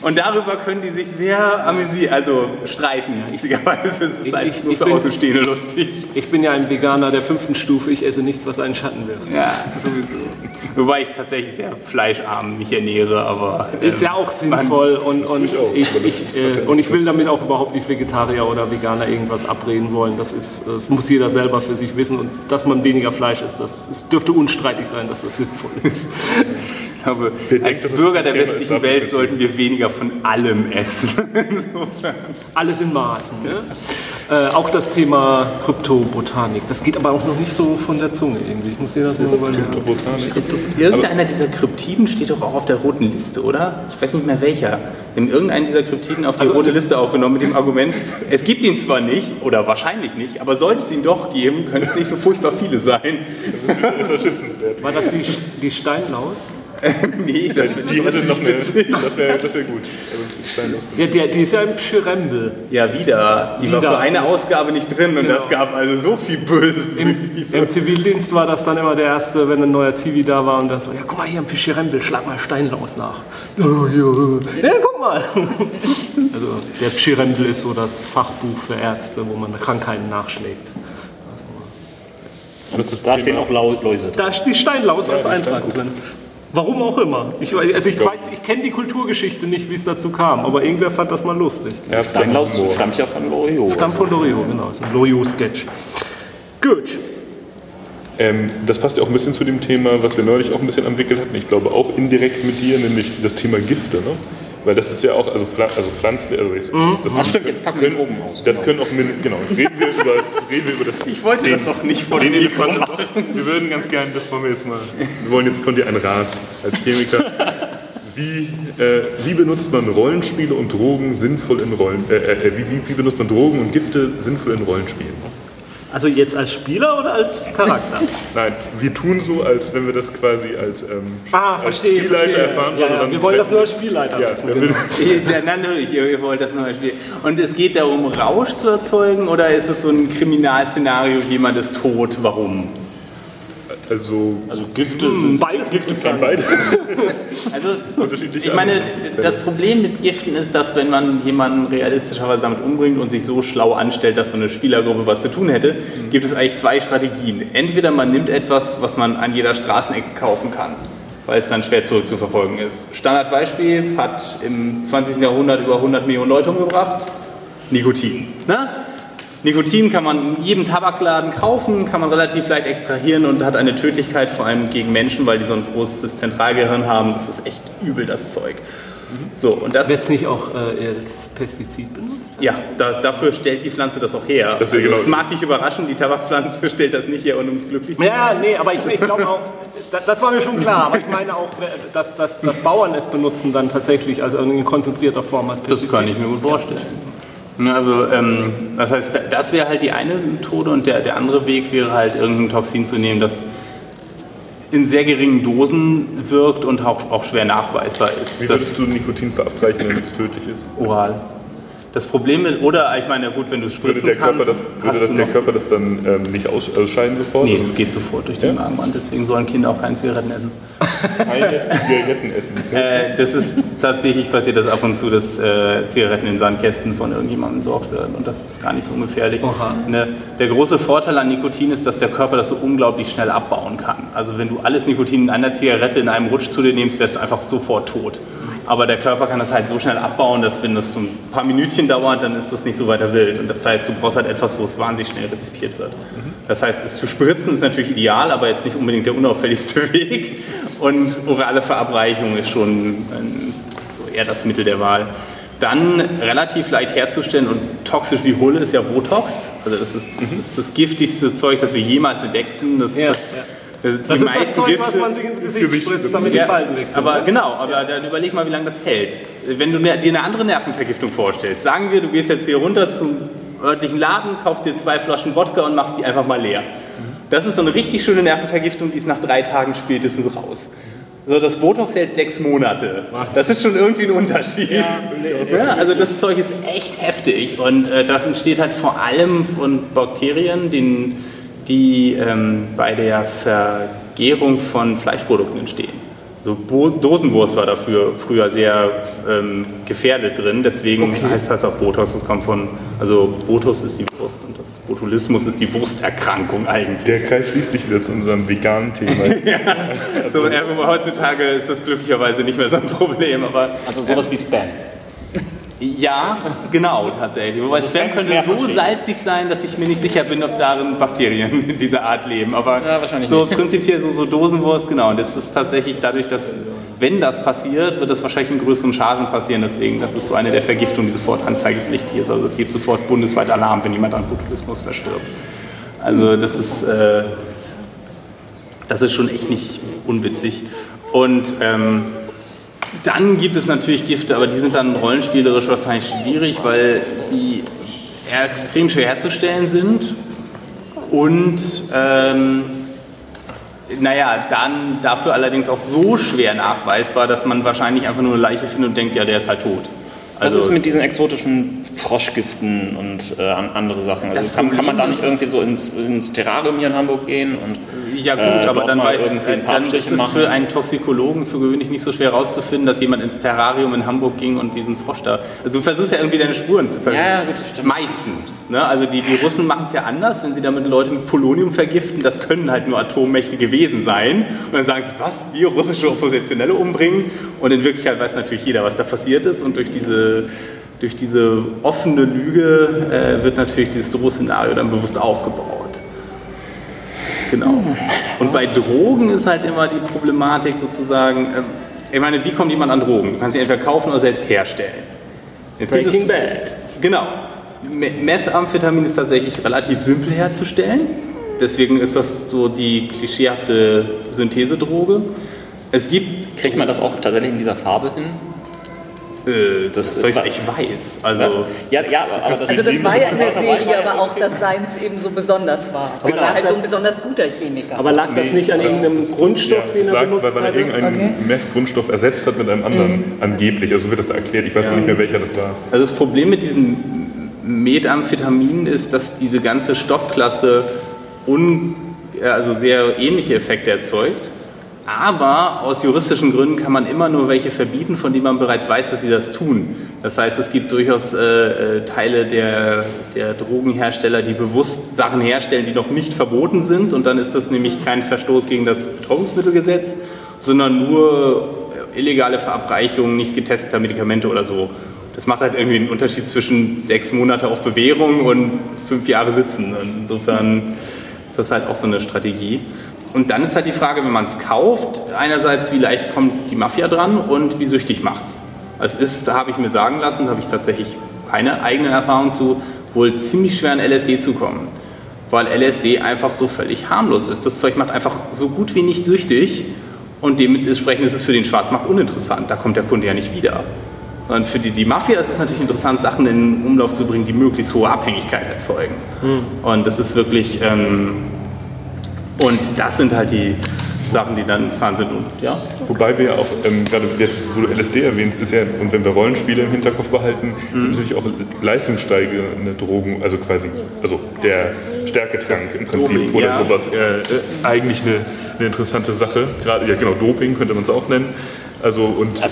Und darüber können die sich sehr amüsieren, also streiten. Witzigerweise ist es halt nur ich für bin- Außenstehende lustig. Ich bin ja ein Veganer der fünften Stufe. Ich esse nichts, was einen Schatten wirft. Ja, sowieso. Wobei ich tatsächlich sehr fleischarm mich ernähre, aber. Ist ja ähm, auch sinnvoll und, und, ich auch, ich, das ich, äh, und ich will damit auch überhaupt nicht Vegetarier oder Veganer irgendwas abreden wollen. Das, ist, das muss jeder selber für sich wissen und dass man weniger Fleisch isst, das ist, dürfte unstreitig sein, dass das sinnvoll ist. Ich glaube, denkt, als das Bürger der ist, westlichen ich Welt sollten wir weniger von allem essen. Alles in Maßen. Ne? Äh, auch das Thema Kryptobotanik. Das geht aber auch noch nicht so von der Zunge irgendwie. Ich muss dir das mal überlegen. Irgendeiner dieser Kryptiden steht doch auch auf der roten Liste, oder? Ich weiß nicht mehr welcher. Wir haben irgendeinen dieser Kryptiden auf die Also- rote Liste aufgenommen mit dem Argument, es gibt ihn zwar nicht, oder wahrscheinlich nicht, aber sollte es ihn doch geben, können es nicht so furchtbar viele sein. Das ist ja schützenswert. War das die, die Steinlaus? nee, das wird Die hätte trotzdem noch eine, witzig. das wäre das wär gut. Also. Ja, der, die ist ja im Pschirembel. Ja, wieder. Die war Wieder. für eine Ausgabe nicht drin und Genau. das gab also so viel Böse. Im, Im Zivildienst war das dann immer der Erste, wenn ein neuer Zivi da war und dann so, ja guck mal hier im Pschirembel, schlag mal Steinlaus nach. Ja, ja, ja, guck mal. Also der Pschirembel ist so das Fachbuch für Ärzte, wo man Krankheiten nachschlägt. Das ist Da stehen auch Läuse drin. Da die Steinlaus als die Eintrag drin. Warum auch immer. Ich, weiß- also ich weiß, ich kenne die Kulturgeschichte nicht, wie es dazu kam, aber irgendwer fand das mal lustig. Steinlaus Humor. stammt ja von Loriot. Stammt von Loriot, genau. ist ein Loriot-Sketch. Gut. Ähm, das passt ja auch ein bisschen zu dem Thema, was wir neulich auch ein bisschen entwickelt hatten. Ich glaube auch indirekt mit dir, nämlich das Thema Gifte. Ne? Weil das ist ja auch, also, Pfla also Pflanzlich, also jetzt, Mhm. das, Ach stimmt, jetzt packen wir Drogen aus. Das können auch, genau, reden wir über, reden wir über das. Ich wollte das doch nicht vor den dem Mikro Elefanten. Wir würden ganz gerne, das wollen wir jetzt mal, wir wollen jetzt von dir einen Rat als Chemiker. Wie, äh, wie benutzt man Rollenspiele und Drogen sinnvoll in Rollen, äh, äh, wie, wie, wie benutzt man Drogen und Gifte sinnvoll in Rollenspielen? Also jetzt als Spieler oder als Charakter? Nein, wir tun so, als wenn wir das quasi als, ähm, Ah, als verstehe. Spielleiter verstehe. erfahren. Ja, ja, dann- wir wollen das nur als Spielleiter Ja, wissen. Genau. Ja, natürlich, ihr, ihr wollt das nur spielen. Und es geht darum, Rausch zu erzeugen oder ist es so ein Kriminalszenario, jemand ist tot, warum? Also, Also Gifte sind. Beides kann interessant. Also, ich meine, das Problem mit Giften ist, dass wenn man jemanden realistischerweise damit umbringt und sich so schlau anstellt, dass so eine Spielergruppe was zu tun hätte, gibt es eigentlich zwei Strategien. Entweder man nimmt etwas, was man an jeder Straßenecke kaufen kann, weil es dann schwer zurückzuverfolgen ist. Standardbeispiel hat im 20. Jahrhundert über 100 Millionen Leute umgebracht. Nikotin. Ne? Nikotin kann man in jedem Tabakladen kaufen, kann man relativ leicht extrahieren und hat eine Tödlichkeit, vor allem gegen Menschen, weil die so ein großes Zentralgehirn haben. Das ist echt übel, das Zeug. So, und das, Wird es nicht auch äh, als Pestizid benutzt? ja, da, dafür stellt die Pflanze das auch her. Das ist ja genau- das mag dich überraschen, die Tabakpflanze stellt das nicht her, um es glücklich zu Ja, nee, aber ich, ich glaube auch, das, das war mir schon klar, aber ich meine auch, dass, dass, dass Bauern es benutzen dann tatsächlich, also in konzentrierter Form als Das Pestizid. kann ich mir gut vorstellen. Ne, Also, ähm, das heißt, da- das wäre halt die eine Methode und der, der andere Weg wäre halt irgendein Toxin zu nehmen, das in sehr geringen Dosen wirkt und auch, auch schwer nachweisbar ist. Wie würdest du Nikotin verabreichen, damit es tödlich ist? oral. Das Problem ist, oder ich meine, gut, wenn du es Würde spritzen der Körper kannst, das, hast würde das, du der noch, Körper das dann ähm, nicht aus, ausscheiden sofort? Nee, das geht sofort durch den Magenwand, deswegen sollen Kinder auch keine Zigaretten essen. keine Zigaretten essen. Äh, das ist tatsächlich passiert das ab und zu, dass äh, Zigaretten in Sandkästen von irgendjemandem entsorgt werden und das ist gar nicht so ungefährlich. Ne, der große Vorteil an Nikotin ist, dass der Körper das so unglaublich schnell abbauen kann. Also wenn du alles Nikotin in einer Zigarette in einem Rutsch zu dir nimmst, wärst du einfach sofort tot. Aber der Körper kann das halt so schnell abbauen, dass wenn das so ein paar Minütchen dauert, dann ist das nicht so weiter wild. Und das heißt, du brauchst halt etwas, wo es wahnsinnig schnell rezipiert wird. Das heißt, es zu spritzen ist natürlich ideal, aber jetzt nicht unbedingt der unauffälligste Weg. Und orale Verabreichung ist schon ähm, so eher das Mittel der Wahl. Dann relativ leicht herzustellen und toxisch wie Hulle ist ja Botox. Also das ist, das, ist das giftigste Zeug, das wir jemals entdeckten. Das, Ja, ja. Das, Das ist das Zeug, was man sich ins Gesicht, Gesicht spritzt, damit die Falten weg sind. aber genau, aber dann überleg mal, wie lange das hält. Wenn du ne- dir eine andere Nervenvergiftung vorstellst, sagen wir, du gehst jetzt hier runter zum örtlichen Laden, kaufst dir zwei Flaschen Wodka und machst die einfach mal leer. Das ist so eine richtig schöne Nervenvergiftung, die ist nach drei Tagen spätestens raus. So, das Botox hält sechs Monate. Das ist schon irgendwie ein Unterschied. Ja, also das Zeug ist echt heftig und äh, das entsteht halt vor allem von Bakterien, den, die ähm, bei der Vergärung von Fleischprodukten entstehen. So Bo Dosenwurst war dafür früher sehr ähm, gefährdet drin, deswegen heißt das auch Botox. Das kommt von, also Botox ist die Wurst und das Botulismus ist die Wursterkrankung eigentlich. Der Kreis schließt sich wieder zu unserem veganen Thema. So, äh, heutzutage ist das glücklicherweise nicht mehr so ein Problem, aber Also sowas wie Spam. Ja, genau, tatsächlich. Wobei Also Spam könnte so verstehen. salzig sein, dass ich mir nicht sicher bin, ob darin Bakterien dieser Art leben. Aber Ja, wahrscheinlich so nicht. prinzipiell so, so Dosenwurst, genau. Und das ist tatsächlich dadurch, dass, wenn das passiert, wird das wahrscheinlich in größeren Schaden passieren. Deswegen, das ist so eine der Vergiftungen, die sofort anzeigepflichtig ist. Also es gibt sofort bundesweit Alarm, wenn jemand an Botulismus verstirbt. Also das ist, äh, das ist schon echt nicht unwitzig. Und ähm, dann gibt es natürlich Gifte, aber die sind dann rollenspielerisch wahrscheinlich schwierig, weil sie extrem schwer herzustellen sind und ähm, naja, dann dafür allerdings auch so schwer nachweisbar, dass man wahrscheinlich einfach nur eine Leiche findet und denkt, ja, der ist halt tot. Was Also, ist mit diesen exotischen Froschgiften und äh, an- andere Sachen? Also kann, kann man da nicht irgendwie so ins, ins Terrarium hier in Hamburg gehen und Ja gut, äh, aber dann, weiß, ein paar dann ist es machen? für einen Toxikologen für gewöhnlich nicht so schwer herauszufinden, dass jemand ins Terrarium in Hamburg ging und diesen Frosch da... Also du versuchst ja irgendwie deine Spuren zu verwischen. Ja, gut, stimmt. Meistens. Ne? Also die, die Russen machen es ja anders, wenn sie damit Leute mit Polonium vergiften, das können halt nur Atommächte gewesen sein. Und dann sagen sie, was, wir russische Oppositionelle umbringen? Und in Wirklichkeit weiß natürlich jeder, was da passiert ist. Und durch diese... Durch diese offene Lüge äh, wird natürlich dieses Drohszenario dann bewusst aufgebaut. Genau. Und bei Drogen ist halt immer die Problematik sozusagen, ähm, ich meine, wie kommt jemand an Drogen? Du kannst sie entweder kaufen oder selbst herstellen. Jetzt Breaking Bad. Genau. Me- Methamphetamin ist tatsächlich relativ simpel herzustellen. Deswegen ist das so die klischeehafte Synthesedroge. Es gibt, Kriegt man das auch tatsächlich in dieser Farbe hin? Äh, Das- das soll ich weiß. Also, Was? Ja, ja, aber das, Also das war ja in der war Serie ja aber auch, dass Seins eben so besonders war. Aber Genau. war halt so Das- ein besonders guter Chemiker. Aber lag das nicht an irgendeinem Grundstoff, ja, den das er lag, benutzt weil, weil er irgendeinen Okay. Meth-Grundstoff ersetzt hat mit einem anderen, angeblich. Also so wird das da erklärt. Ich weiß auch nicht mehr, welcher das war. also das Problem mit diesen Methamphetamin ist, dass diese ganze Stoffklasse un, also sehr ähnliche Effekte erzeugt. Aber aus juristischen Gründen kann man immer nur welche verbieten, von denen man bereits weiß, dass sie das tun. Das heißt, es gibt durchaus äh, äh, Teile der, der Drogenhersteller, die bewusst Sachen herstellen, die noch nicht verboten sind. Und dann ist das nämlich kein Verstoß gegen das Betäubungsmittelgesetz, sondern nur äh, illegale Verabreichung nicht getesteter Medikamente oder so. Das macht halt irgendwie einen Unterschied zwischen sechs Monate auf Bewährung und fünf Jahre sitzen. Insofern ist das halt auch so eine Strategie. Und dann ist halt die Frage, wenn man es kauft, einerseits, wie leicht kommt die Mafia dran und wie süchtig macht's. Es ist, da habe ich mir sagen lassen, da habe ich tatsächlich keine eigene Erfahrung zu, wohl ziemlich schwer an LSD zu kommen. Weil LSD einfach so völlig harmlos ist. Das Zeug macht einfach so gut wie nicht süchtig und dementsprechend ist es für den Schwarzmarkt uninteressant. Da kommt der Kunde ja nicht wieder. Und für die, die Mafia ist es natürlich interessant, Sachen in den Umlauf zu bringen, die möglichst hohe Abhängigkeit erzeugen. Und das ist wirklich, ähm, und das sind halt die Sachen, die dann interessant sind. Und ja, Wobei wir ja auch, ähm, gerade jetzt, wo du LSD erwähnst, ist ja, und wenn wir Rollenspiele im Hinterkopf behalten, sind natürlich auch leistungssteigende Drogen, also quasi, also der Stärketrank im Prinzip Doping, oder ja. sowas, äh, äh, eigentlich eine, eine interessante Sache. Gerade, ja genau, Doping könnte man es auch nennen. Also und,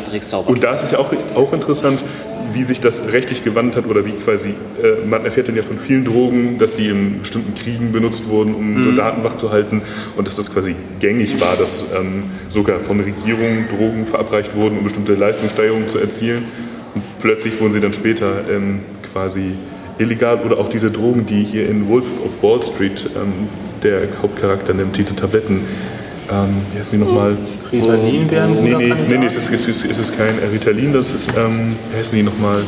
und da ist es ja auch, auch interessant, wie sich das rechtlich gewandt hat oder wie quasi, äh, man erfährt dann ja von vielen Drogen, dass die in bestimmten Kriegen benutzt wurden, um Soldaten wach zu halten und dass das quasi gängig war, dass ähm, sogar von Regierungen Drogen verabreicht wurden, um bestimmte Leistungssteigerungen zu erzielen. Und plötzlich wurden sie dann später ähm, quasi illegal oder auch diese Drogen, die hier in Wolf of Wall Street ähm, der Hauptcharakter nimmt, diese Tabletten. Ähm, wie heißen die nochmal? Ritalin wären Nee, nee, nee, nee es, ist, es, ist, es ist kein Ritalin, das ist, ähm, wie heißen die nochmal?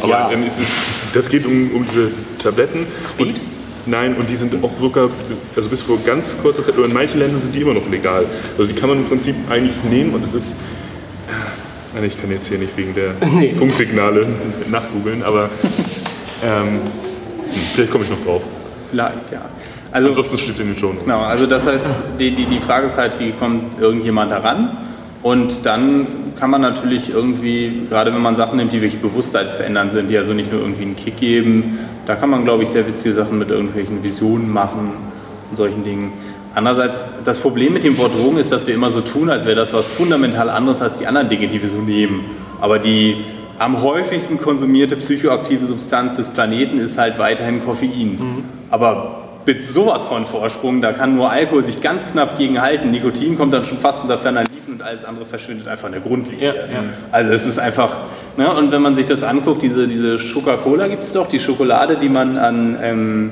Aber Ja. ähm, es ist, das geht um, um diese Tabletten. Speed? Und, nein, und die sind auch sogar, also bis vor ganz kurzer Zeit, oder in manchen Ländern sind die immer noch legal. Also die kann man im Prinzip eigentlich nehmen und es ist, Nein, ich kann jetzt hier nicht wegen der Nee. Funksignale nachgoogeln, aber ähm, hm, vielleicht komme ich noch drauf. vielleicht, ja. Also, Ansonsten steht es in den Show Notes. Genau, also das heißt, die, die, die Frage ist halt, wie kommt irgendjemand daran? Und dann kann man natürlich irgendwie, gerade wenn man Sachen nimmt, die wirklich bewusstseinsverändernd sind, die also nicht nur irgendwie einen Kick geben, da kann man, glaube ich, sehr witzige Sachen mit irgendwelchen Visionen machen und solchen Dingen. Andererseits, das Problem mit dem Wort Drogen ist, dass wir immer so tun, als wäre das was fundamental anderes als die anderen Dinge, die wir so nehmen. Aber die am häufigsten konsumierte psychoaktive Substanz des Planeten ist halt weiterhin Koffein. Aber mit sowas von Vorsprung, da kann nur Alkohol sich ganz knapp gegen halten. Nikotin kommt dann schon fast unter ferner Liefen und alles andere verschwindet einfach in der Grundlinie. Ja, ja. Also es ist einfach, ne? und wenn man sich das anguckt, diese, diese Coca-Cola gibt es doch, die Schokolade, die man an, ähm,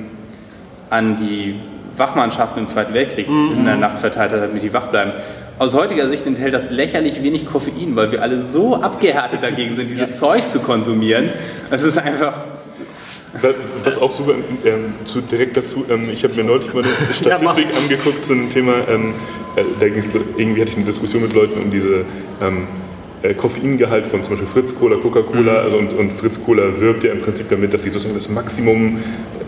an die Wachmannschaften im Zweiten Weltkrieg in der Nacht verteilt hat, damit die wach bleiben. Aus heutiger Sicht enthält das lächerlich wenig Koffein, weil wir alle so abgehärtet dagegen sind, dieses Zeug zu konsumieren. Es ist einfach Was auch super, ähm, zu, direkt dazu, ähm, ich habe mir neulich mal eine Statistik angeguckt zu einem Thema, ähm, äh, da ging's, irgendwie hatte ich eine Diskussion mit Leuten um diese ähm, äh, Koffeingehalt von zum Beispiel Fritz Cola, Coca-Cola, also und, und Fritz Cola wirbt ja im Prinzip damit, dass sie sozusagen das Maximum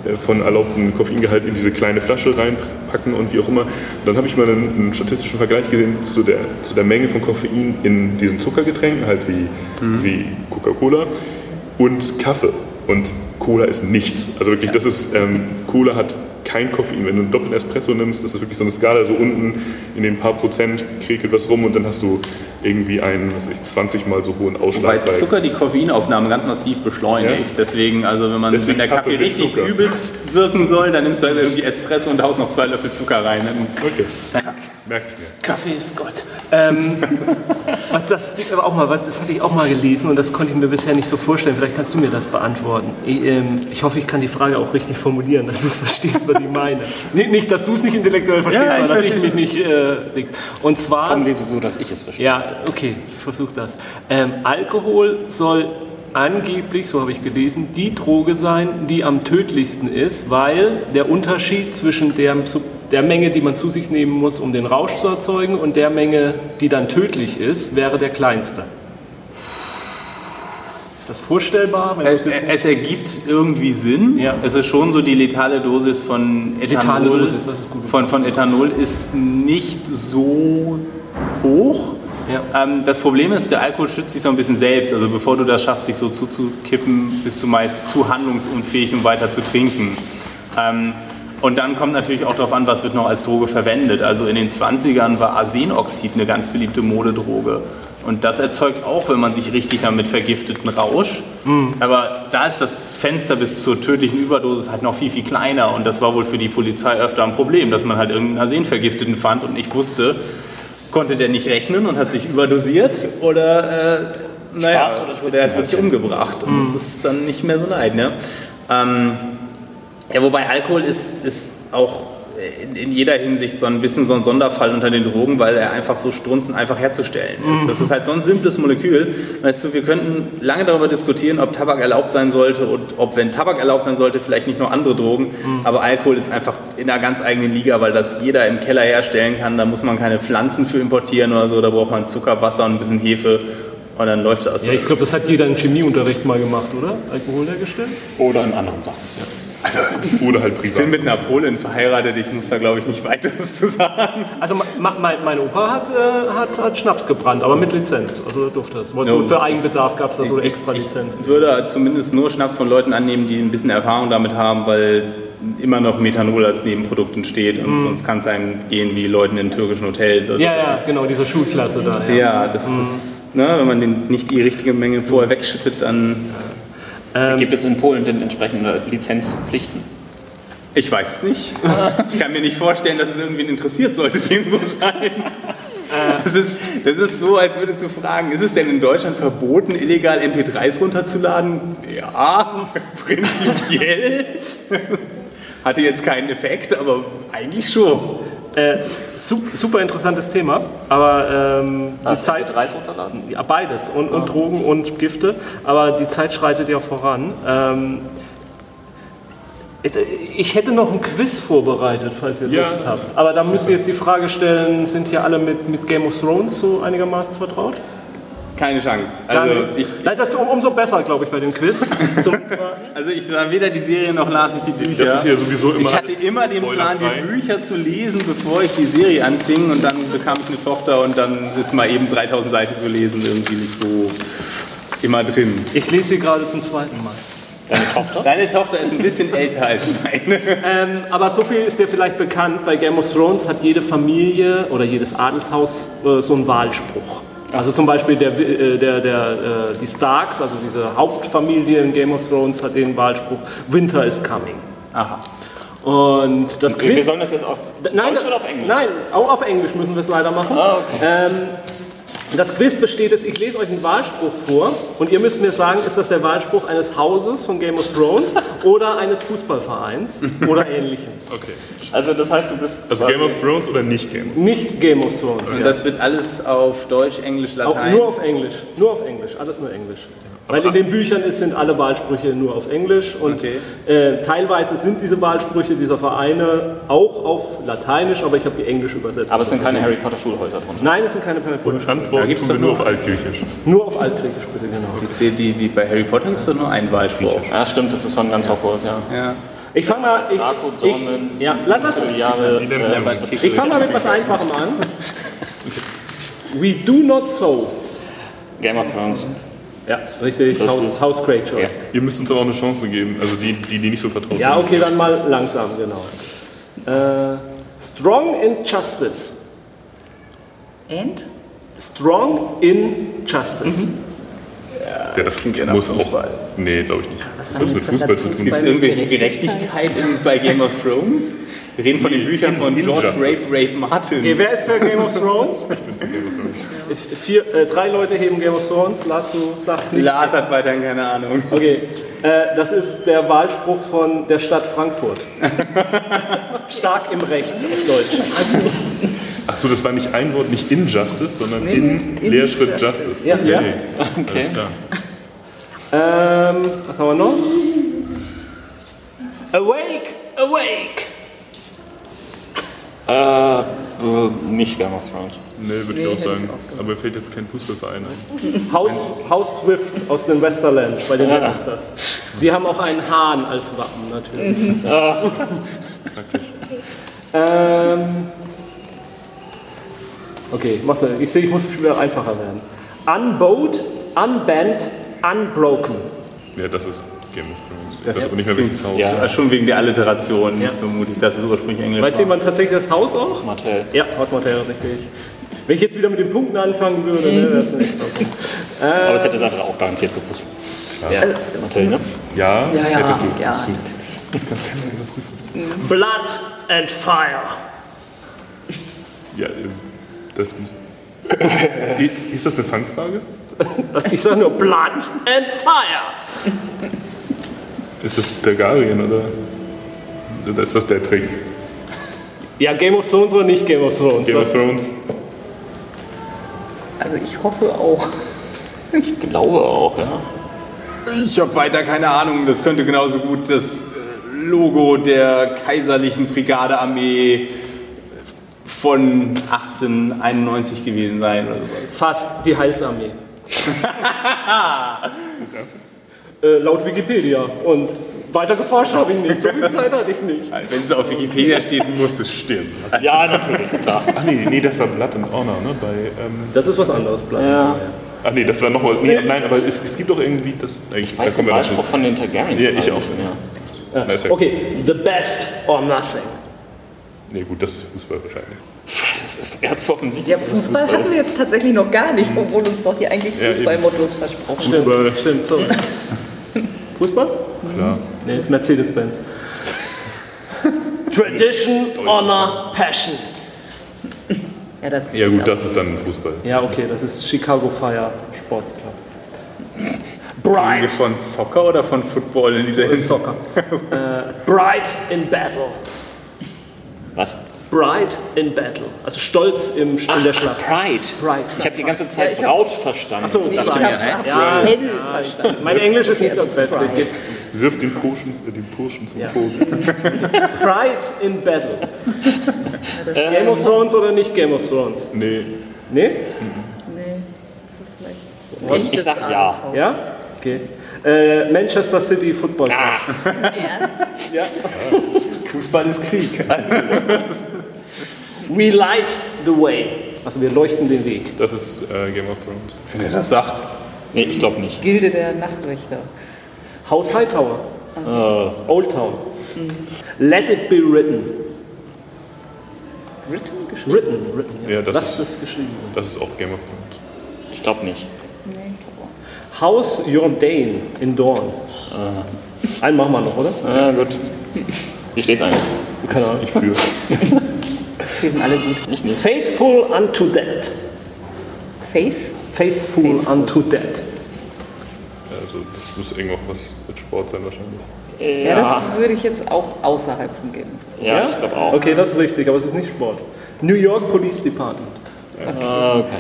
äh, von erlaubten Koffeingehalt in diese kleine Flasche reinpacken und wie auch immer. Und dann habe ich mal einen, einen statistischen Vergleich gesehen zu der, zu der Menge von Koffein in diesen Zuckergetränken, halt wie, wie Coca-Cola und Kaffee. Und Cola ist nichts. Also wirklich, das ist, ähm, Cola hat kein Koffein. Wenn du einen doppelten Espresso nimmst, das ist wirklich so eine Skala, so unten in den paar Prozent kriekelt was rum und dann hast du irgendwie einen, was weiß ich, 20 mal so hohen Wobei Ausschlag bei. Zucker die Koffeinaufnahme ganz massiv beschleunigt. Ja. Deswegen, also wenn man Deswegen wenn der Kaffee Kaffee richtig Zucker. übelst wirken soll, dann nimmst du halt irgendwie Espresso und haust noch zwei Löffel Zucker rein. Dann, Okay. Merke ich mir. Kaffee ist Gott. Ähm, das, aber auch mal, das hatte ich auch mal gelesen und das konnte ich mir bisher nicht so vorstellen. Vielleicht kannst du mir das beantworten. Ich, ähm, ich hoffe, ich kann die Frage auch richtig formulieren, dass du es verstehst, was ich meine. Nicht, nicht dass du es nicht intellektuell verstehst, Ja, ich sondern dass ich verstehe. mich nicht. Äh, und zwar. Komm, lese so, dass ich es verstehe. Ja, okay, ich versuche das. Ähm, Alkohol soll angeblich, so habe ich gelesen, die Droge sein, die am tödlichsten ist, weil der Unterschied zwischen der, der Menge, die man zu sich nehmen muss, um den Rausch zu erzeugen, und der Menge, die dann tödlich ist, wäre der kleinste. Ist das vorstellbar? Es, es ergibt irgendwie Sinn. Ja. Es ist schon so, die letale Dosis von Ethanol, Dosis, von, von Ethanol ist nicht so hoch. Ja. Ähm, das Problem ist, der Alkohol schützt sich so ein bisschen selbst. Also bevor du das schaffst, sich so zuzukippen, bist du meist zu handlungsunfähig, um weiter zu trinken. Ähm, und dann kommt natürlich auch darauf an, was wird noch als Droge verwendet. Also in den 20ern war Arsenoxid eine ganz beliebte Modedroge. Und das erzeugt auch, wenn man sich richtig damit vergiftet, einen Rausch. Aber da ist das Fenster bis zur tödlichen Überdosis halt noch viel, viel kleiner. Und das war wohl für die Polizei öfter ein Problem, dass man halt irgendeinen Arsenvergifteten fand und nicht wusste, konnte der nicht rechnen und hat sich überdosiert oder, äh, naja, oder der hat wirklich umgebracht. Und das ist dann nicht mehr so leid. Ne? Ähm, ja, wobei Alkohol ist, ist auch in, in jeder Hinsicht so ein bisschen so ein Sonderfall unter den Drogen, weil er einfach so strunzend einfach herzustellen ist. Das ist halt so ein simples Molekül. Weißt du, wir könnten lange darüber diskutieren, ob Tabak erlaubt sein sollte und ob, wenn Tabak erlaubt sein sollte, vielleicht nicht nur andere Drogen. Aber Alkohol ist einfach in einer ganz eigenen Liga, weil das jeder im Keller herstellen kann. Da muss man keine Pflanzen für importieren oder so. Da braucht man Zucker, Wasser und ein bisschen Hefe. Und dann läuft das. ja, ich glaube, das hat jeder im Chemieunterricht mal gemacht, oder? Alkohol hergestellt? Oder in anderen Sachen. Oder halt ich bin privat. mit Napoleon verheiratet. Ich muss da, glaube ich, nicht weiteres zu sagen. Also ma- mein, mein Opa hat, äh, hat, hat Schnaps gebrannt, aber mit Lizenz. Also durfte das. Also No. Für Eigenbedarf gab es da so extra Lizenzen. Ich würde zumindest nur Schnaps von Leuten annehmen, die ein bisschen Erfahrung damit haben, weil immer noch Methanol als Nebenprodukt entsteht und sonst kann es einem gehen wie Leuten in türkischen Hotels. Also Ja, ja, genau, diese Schulklasse da. Ja. ja, das ist, ne, wenn man den nicht die richtige Menge vorher wegschüttet, dann Gibt es in Polen denn entsprechende Lizenzpflichten? ich weiß es nicht. Ich kann mir nicht vorstellen, dass es irgendwen interessiert, sollte dem so sein. Das ist, das ist so, als würdest du fragen, ist es denn in Deutschland verboten, illegal MP3s runterzuladen? Ja, prinzipiell. Hatte jetzt keinen Effekt, aber eigentlich schon. Äh, su- super interessantes Thema, aber ähm, die Zeit. Reis runterladen? Ja, beides, und, und Drogen und Gifte, aber die Zeit schreitet ja voran. Ähm, ich- ich hätte noch ein Quiz vorbereitet, falls ihr Ja. Lust habt. Aber da müsst ihr jetzt die Frage stellen, sind hier alle mit, mit Game of Thrones so einigermaßen vertraut? Keine Chance. Also ich, Nein, das ist um, umso besser, glaube ich, bei dem Quiz. Also ich sah weder die Serie noch las ich die Bücher. Das ist ja sowieso immer ich hatte immer den Plan, die Bücher zu lesen, bevor ich die Serie anfing und dann bekam ich eine Tochter und dann ist mal eben 3000 Seiten zu lesen irgendwie nicht so immer drin. ich lese sie gerade zum zweiten Mal. Deine Tochter? Deine Tochter ist ein bisschen älter als meine. Ähm, aber so viel ist dir vielleicht bekannt, bei Game of Thrones hat jede Familie oder jedes Adelshaus äh, so einen Wahlspruch. Also zum Beispiel der, äh, der, der, äh, die Starks, also diese Hauptfamilie in Game of Thrones, hat den Wahlspruch Winter is coming. Aha. Und das Wir Quiz... sollen das jetzt auf Nein, Deutsch oder auf Englisch? Nein, auch auf Englisch müssen wir es leider machen. Ah, okay. ähm, das Quiz besteht es, ich lese euch einen Wahlspruch vor und ihr müsst mir sagen, ist das der Wahlspruch eines Hauses von Game of Thrones oder eines Fußballvereins oder ähnlichem. Okay. Also das heißt, du bist Also Game of Thrones oder nicht Game of Nicht Game of Thrones. Und Ja. das wird alles auf Deutsch, Englisch, Auch Latein. nur auf Englisch. Nur auf Englisch. Alles nur Englisch. Weil in den Büchern ist, sind alle Wahlsprüche nur auf Englisch und Okay. äh, teilweise sind diese Wahlsprüche dieser Vereine auch auf Lateinisch, aber ich habe die englische Übersetzung. aber es sind keine Harry Potter Schulhäuser drunter. Nein, es sind keine Permakultur. Antworten gibt's tun wir nur auf Altgriechisch. Nur auf Altgriechisch bitte, genau. die, die, die, bei Harry Potter gibt es nur einen Wahlspruch. Ja, stimmt, das ist von ganz Hogwarts, ja. Ja. Ich fange mal. Ich, Draco, ich, ja, lass das. Jahre, äh, Ich fange mal mit was Einfachem an. We do not so. Game of Thrones. Ja, richtig. Das House, House Greyjoy. Ja. Ihr müsst uns aber auch eine Chance geben, also die, die, die nicht so vertraut Ja, sind. okay, dann mal langsam, genau. Äh, strong in justice. And? Strong in justice. Ja, das klingt ja nach muss auch. Fußball. Nee, glaube ich nicht. Was Das hat mit Fußball zu tun. Gibt es irgendwelche Gerechtigkeit bei Game of Thrones? Wir reden von den Büchern von George Rape. Rape Martin. Okay, wer ist für Game of Thrones? Vier, äh, drei Leute heben Game of Thrones. Lars, du sagst nicht. Lars hat weiterhin keine Ahnung. Okay, äh, das ist der Wahlspruch von der Stadt Frankfurt. Stark im Recht auf Deutsch. Ach so, das war nicht ein Wort, nicht Injustice, sondern Nee, in, in Leerschritt Justice. Justice. Ja, ja. Okay. Alles klar. Ähm, was haben wir noch? Awake, awake. Äh, äh, nicht Game of Thrones. Nee, würde Nee, ich auch hätte ich sagen. auch. Aber mir fällt jetzt kein Fußballverein ein. Haus, Haus Swift aus den Westerlands, bei den Lannisters. Die haben auch einen Hahn als Wappen, natürlich. ähm, okay, mach's mal. Ich sehe, ich muss wieder einfacher werden. Unbowed, unbent, unbroken. Ja, das ist Game of Thrones. Das weiß aber nicht mehr welches Haus. Ja. Schon wegen der Alliteration Ja. vermute ich, dass es ursprünglich Englisch Weiß war. jemand tatsächlich das Haus auch? Martell. Ja, Hausmaterial, richtig. Wenn ich jetzt wieder mit den Punkten anfangen würde, ne, das ist ein extra Punkt. Aber das hätte Sandra auch garantiert gewusst. Ja. Martell, ne? Ja, Ja, ja, hättest du. ja. Blood and Fire. Ja, äh, das muss. Ist das eine Fangfrage? Also ich sage nur Blood and Fire. Ist das Targaryen oder? Oder ist das der Trick? Ja, Game of Thrones oder nicht Game of Thrones? Game of Thrones? Also ich hoffe auch. Ich glaube auch, ja. Ich habe weiter keine Ahnung. Das könnte genauso gut das äh, Logo der kaiserlichen Brigadearmee von 1891 gewesen sein oder sowas. Fast die Heilsarmee. äh, laut Wikipedia. Und weiter geforscht habe ich nicht. So viel Zeit hatte ich nicht. Wenn es auf Wikipedia steht, muss es stimmen. Ja, natürlich, klar. Ach nee, nee, das war Blood and Honor, ne? Bei, ähm, Das ist was anderes. Blood and Ja. Ach nee, das war noch was. Nee, nein, aber es, es gibt doch irgendwie das. Ich weiß den Wahlspruch von den Targaryens. Ja, ich auch. nicht ist ja, Okay, the best or nothing. Nee, gut, das ist Fußball wahrscheinlich. Das ist ganz offensichtlich. Ja, es Fußball hatten wir jetzt tatsächlich noch gar nicht, obwohl uns doch hier eigentlich Ja, Fußballmottos versprochen sind. Fußball, Stimmt, sorry. Fußball? klar. Nee, ist Mercedes-Benz. Tradition, Honor, Passion. Ja, das Ja gut, das ist dann Fußball. Ja, okay, das ist Chicago Fire Sports Club. Bright. wir von Soccer oder von Football in dieser Hinsicht? Soccer. äh, bright in battle. Was? Bright in battle. Also stolz im, in der Schlacht. Pride. Pride. Ich habe die ganze Zeit Ja, ich hab- Braut verstanden. Ach so, Und ich dachte ich mir, hä? Ja. hell verstanden. Mein Englisch ist nicht das Beste. Ich Wirft den Burschen, äh, den Burschen zum Ja. Vogel. Pride in battle. Game of Thrones oder nicht Game of Thrones? Nee, Nee? Nee, vielleicht. Ich sag ja. Ja? Okay. Äh, Manchester City Football. Club. Ach, Ja. Fußball ist Krieg. We light the way. Also wir leuchten den Weg. das ist äh, Game of Thrones. Wenn er das sagt. nee, ich glaube nicht. Gilde der Nachtwächter. Haus Hightower. Äh, Old Town. Let it be written. Written geschrieben? Written, written. Ja. Ja, das Lass ist- es geschrieben. Das ist auch Game of Thrones. ich glaube nicht. Nee, ich glaube auch. Haus Jordan in Dorn. Einen machen wir noch, oder? Ja, gut. Wie steht's eigentlich? Keine Ahnung. Ich führe. Die sind alle gut. Ich nicht. Faithful unto death. Faith? Faithful, Faithful. unto death. Also das muss irgendwas was mit Sport sein wahrscheinlich. Ja, das würde ich jetzt auch außerhalb von Game of Thrones. Ja, ich glaube auch. Okay, das ist richtig, aber es ist nicht Sport. New York Police Department. Ah, okay.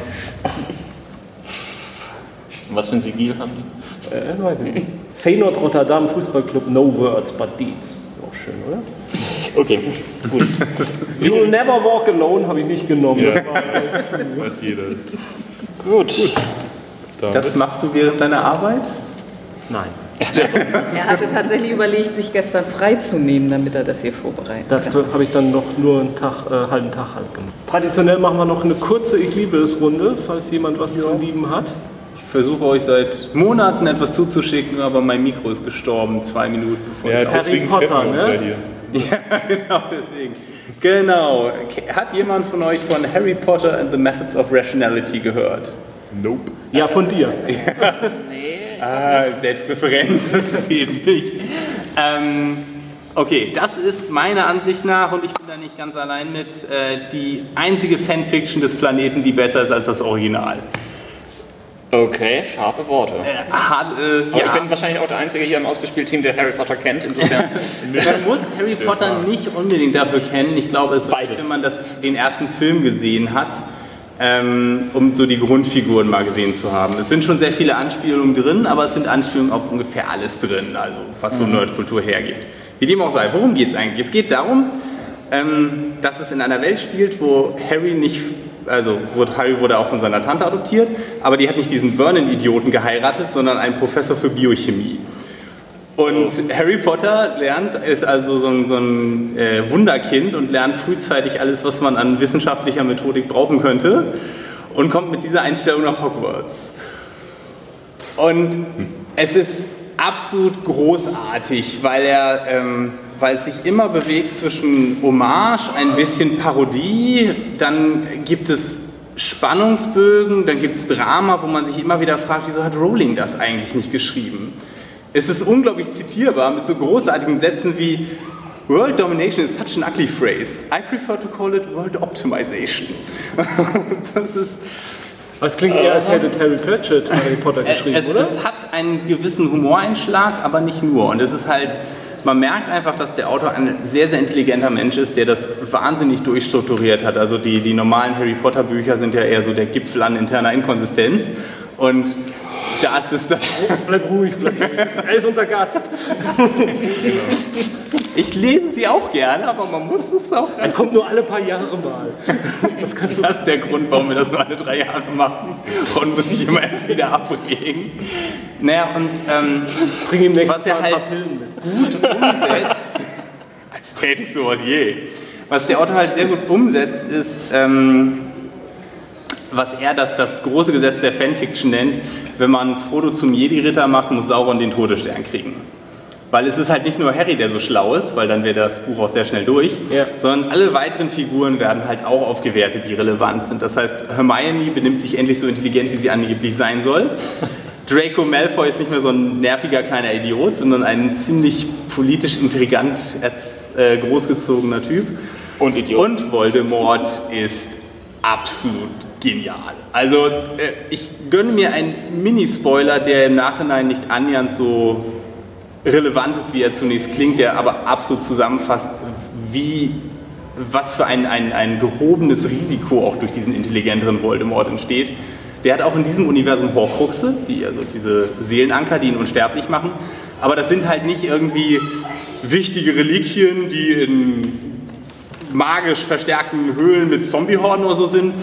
Was für ein Sigil haben die? Äh, weiß ich nicht. Feyenoord Rotterdam Fußballclub No Words but Deeds. Auch schön, oder? Okay, gut. You'll never walk alone habe ich nicht genommen. Ja. Das war, Weiß jeder. gut. Damit. Das machst du während deiner Arbeit? nein. Er hatte tatsächlich überlegt, sich gestern freizunehmen, damit er das hier vorbereitet. Dafür habe ich dann noch nur einen Tag, äh, halben Tag halt gemacht. Traditionell machen wir noch eine kurze Ich liebe es Runde, falls jemand was zu lieben hat. Ich versuche euch seit Monaten etwas zuzuschicken, aber mein Mikro ist gestorben, zwei Minuten bevor Ja, ich deswegen Potter, treffen wir uns ne? ja hier. Ja, genau deswegen. Genau. Hat jemand von euch von Harry Potter and the Methods of Rationality gehört? Nope. Ja, von dir. Ah, Selbstreferenz, das zählt nicht. Ähm, Okay, das ist meiner Ansicht nach, und ich bin da nicht ganz allein mit, äh, die einzige Fanfiction des Planeten, die besser ist als das Original. Okay, scharfe Worte. Äh, hat, äh, Aber ich bin wahrscheinlich auch der Einzige hier im Ausgespielt-Team, der Harry Potter kennt. Insofern. Man muss Harry Potter nicht unbedingt dafür kennen. Ich glaube, es reicht, Beides. wenn man das, den ersten Film gesehen hat, ähm, um so die Grundfiguren mal gesehen zu haben. Es sind schon sehr viele Anspielungen drin, aber es sind Anspielungen auf ungefähr alles drin, also was so Nerdkultur hergibt. Wie dem auch sei, worum geht es eigentlich? Es geht darum, ähm, dass es in einer Welt spielt, wo Harry nicht, also wurde, Harry wurde auch von seiner Tante adoptiert, aber die hat nicht diesen Vernon-Idioten geheiratet, sondern einen Professor für Biochemie. Und Harry Potter lernt, ist also so ein, so ein äh, Wunderkind und lernt frühzeitig alles, was man an wissenschaftlicher Methodik brauchen könnte und kommt mit dieser Einstellung nach Hogwarts. Und es ist absolut großartig, weil er, ähm, weil es sich immer bewegt zwischen Hommage, ein bisschen Parodie, dann gibt es Spannungsbögen, dann gibt es Drama, wo man sich immer wieder fragt, wieso hat Rowling das eigentlich nicht geschrieben? Es ist unglaublich zitierbar mit so großartigen Sätzen wie World domination is such an ugly phrase. I prefer to call it world optimization. das ist, es klingt eher, als hätte Terry Pratchett Harry Potter geschrieben, es, oder? es hat einen gewissen Humoreinschlag, aber nicht nur. Und es ist halt, man merkt einfach, dass der Autor ein sehr, sehr intelligenter Mensch ist, der das wahnsinnig durchstrukturiert hat. Also die, die normalen Harry Potter Bücher sind ja eher so der Gipfel an interner Inkonsistenz. Und da ist dann. Bleib ruhig, bleib ruhig. Er ist unser Gast. Ich lese sie auch gerne, aber man muss es auch. Er kommt nur alle paar Jahre mal. Das du. Das ist der Grund, warum wir das nur alle drei Jahre machen. Und muss ich immer erst wieder abregen. Naja, und ähm, Bring ihm was er halt gut umsetzt, als täte ich sowas je. Was der Autor halt sehr gut umsetzt, ist, ähm, was er das, das große Gesetz der Fanfiction nennt, wenn man Frodo zum Jedi-Ritter macht, muss Sauron den Todesstern kriegen. Weil es ist halt nicht nur Harry, der so schlau ist, weil dann wäre das Buch auch sehr schnell durch, Ja. sondern alle weiteren Figuren werden halt auch aufgewertet, die relevant sind. Das heißt, Hermione benimmt sich endlich so intelligent, wie sie angeblich sein soll. Draco Malfoy ist nicht mehr so ein nerviger kleiner Idiot, sondern ein ziemlich politisch intrigant äh, großgezogener Typ. Und Idiot. Und Voldemort ist absolut genial. Also äh, ich gönne mir einen Mini-Spoiler, der im Nachhinein nicht annähernd so relevant ist, wie er zunächst klingt, der aber absolut zusammenfasst, wie, was für ein, ein, ein gehobenes Risiko auch durch diesen intelligenteren Voldemort entsteht. Der hat auch in diesem Universum Horcruxe, die, also diese Seelenanker, die ihn unsterblich machen. Aber das sind halt nicht irgendwie wichtige Reliquien, die in magisch verstärkten Höhlen mit Zombiehorden oder so sind.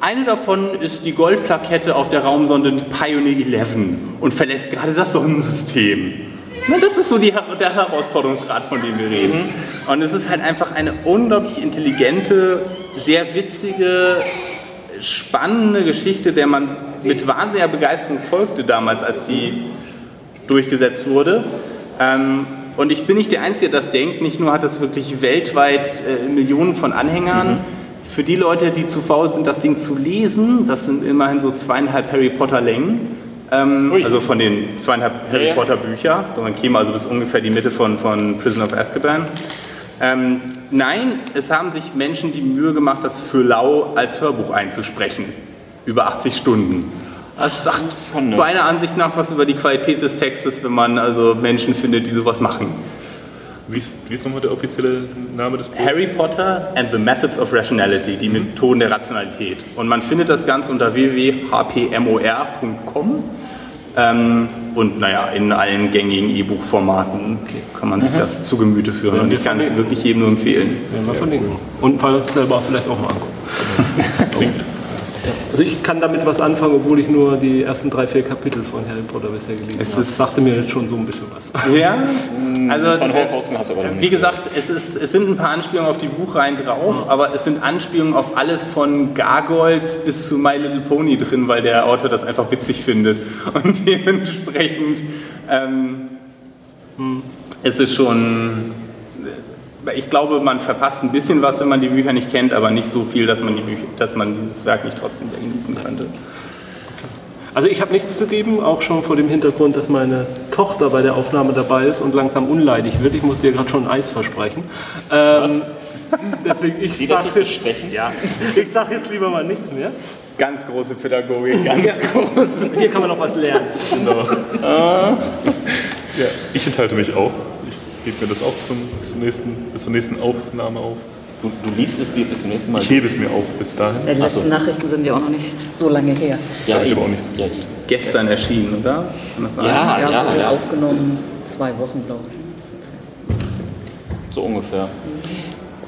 Eine davon ist die Goldplakette auf der Raumsonde Pioneer 11 und verlässt gerade das Sonnensystem. Na, das ist so die, der Herausforderungsgrad, von dem wir reden. Und es ist halt einfach eine unglaublich intelligente, sehr witzige, spannende Geschichte, der man mit wahnsinniger Begeisterung folgte damals, als die durchgesetzt wurde. Ähm, und ich bin nicht der Einzige, der das denkt. Nicht nur hat das wirklich weltweit äh, Millionen von Anhängern. Für die Leute, die zu faul sind, das Ding zu lesen, das sind immerhin so zweieinhalb Harry Potter Längen. Ähm, also von den zweieinhalb Harry Ja. Potter Bücher. So, Man käme also bis ungefähr die Mitte von, von Prison of Azkaban. Ähm, nein, es haben sich Menschen die Mühe gemacht, das für lau als Hörbuch einzusprechen. Über 80 Stunden. Das sagt Schon, ne? meiner Ansicht nach was über die Qualität des Textes, wenn man also Menschen findet, die sowas machen. Wie ist, wie ist nochmal der offizielle Name des Buches? Harry Potter and the Methods of Rationality, die Methoden der Rationalität. Und man findet das Ganze unter www.hpmor.com ähm, und naja, in allen gängigen E-Buch-Formaten kann man sich das zu Gemüte führen. Und ich kann es wirklich jedem nur empfehlen. Ja, mal verlinken. Und selber vielleicht auch mal angucken. Klingt. Also ich kann damit was anfangen, obwohl ich nur die ersten drei, vier Kapitel von Harry Potter bisher gelesen Es habe. Das sagte mir jetzt schon so ein bisschen was. Ja, also Von äh, Horcruxen hast du aber noch Wie nicht gesagt, es, ist, es sind ein paar Anspielungen auf die Buchreihen drauf, aber es sind Anspielungen auf alles von Gargoyles bis zu My Little Pony drin, weil der Autor das einfach witzig findet. Und dementsprechend ähm, ist es schon. Ich glaube, man verpasst ein bisschen was, wenn man die Bücher nicht kennt, aber nicht so viel, dass man, die Bücher, dass man dieses Werk nicht trotzdem genießen könnte. Also ich habe nichts zu geben, auch schon vor dem Hintergrund, dass meine Tochter bei der Aufnahme dabei ist und langsam unleidig wird. Ich muss dir gerade schon Eis versprechen. Ähm, deswegen, ich sage jetzt, ja, ich sag jetzt lieber mal nichts mehr. Ganz große Pädagogik, ganz groß. Hier kann man noch was lernen. Ja, ich enthalte mich auch. Ich hebe mir das auch zum, zum nächsten, bis zur nächsten Aufnahme auf. Du, du liest es dir bis zum nächsten Mal. Ich hebe es mir auf bis dahin. Die letzten Nachrichten sind ja auch noch nicht so lange her. Ja, ich eben. habe auch nichts. Ja. Gestern erschienen, oder? Kann das sein? ja, Ja, ja, ja, aufgenommen, zwei Wochen, glaube ich. so ungefähr.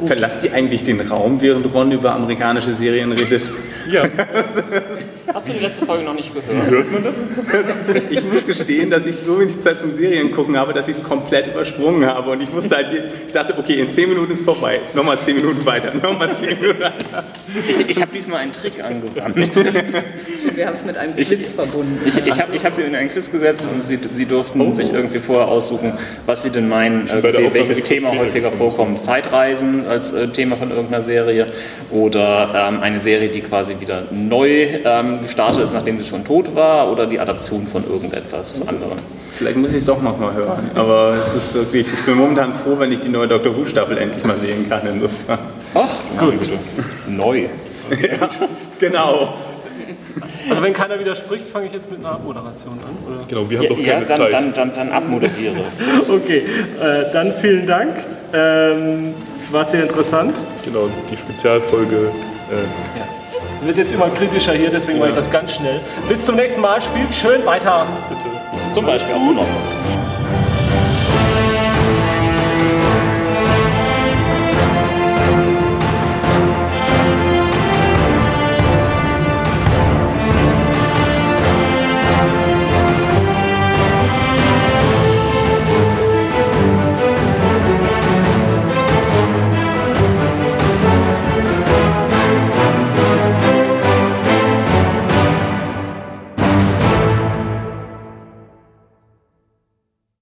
Verlasst ihr eigentlich den Raum, während Ron über amerikanische Serien redet? Ja, Hast du die letzte Folge noch nicht gehört? hört man das? Ich muss gestehen, dass ich so wenig Zeit zum Serien gucken habe, dass ich es komplett übersprungen habe. Und ich musste halt, ich dachte, okay, in 10 Minuten ist vorbei. Nochmal 10 Minuten weiter, nochmal 10 Minuten weiter. Ich, ich habe diesmal einen Trick angewandt. Wir haben es mit einem Quiz verbunden. Ich, ich habe ich hab sie in einen Quiz gesetzt und sie, sie durften sich irgendwie vorher aussuchen, was sie denn meinen, äh, welches Thema häufiger vorkommt. Zeitreisen als äh, Thema von irgendeiner Serie oder ähm, eine Serie, die quasi wieder neu ähm, gestartet ist, nachdem sie schon tot war oder die Adaption von irgendetwas anderem. Vielleicht muss ich es doch noch mal hören. Aber es ist wirklich, ich bin momentan froh, wenn ich die neue Doctor Who Staffel endlich mal sehen kann. Insofern. Ach, gut. Neu. Genau. Also wenn keiner widerspricht, fange ich jetzt mit einer Abmoderation an. Oder? Genau, wir haben Ja, doch ja keine dann, Zeit. dann, dann, dann abmoderiere. Okay, äh, dann vielen Dank. Ähm, war sehr interessant. Genau, die Spezialfolge. Äh, Es wird jetzt immer kritischer hier, deswegen mache ich das ganz schnell. Bis zum nächsten Mal. Spielt schön weiter. bitte. Zum Beispiel auch noch.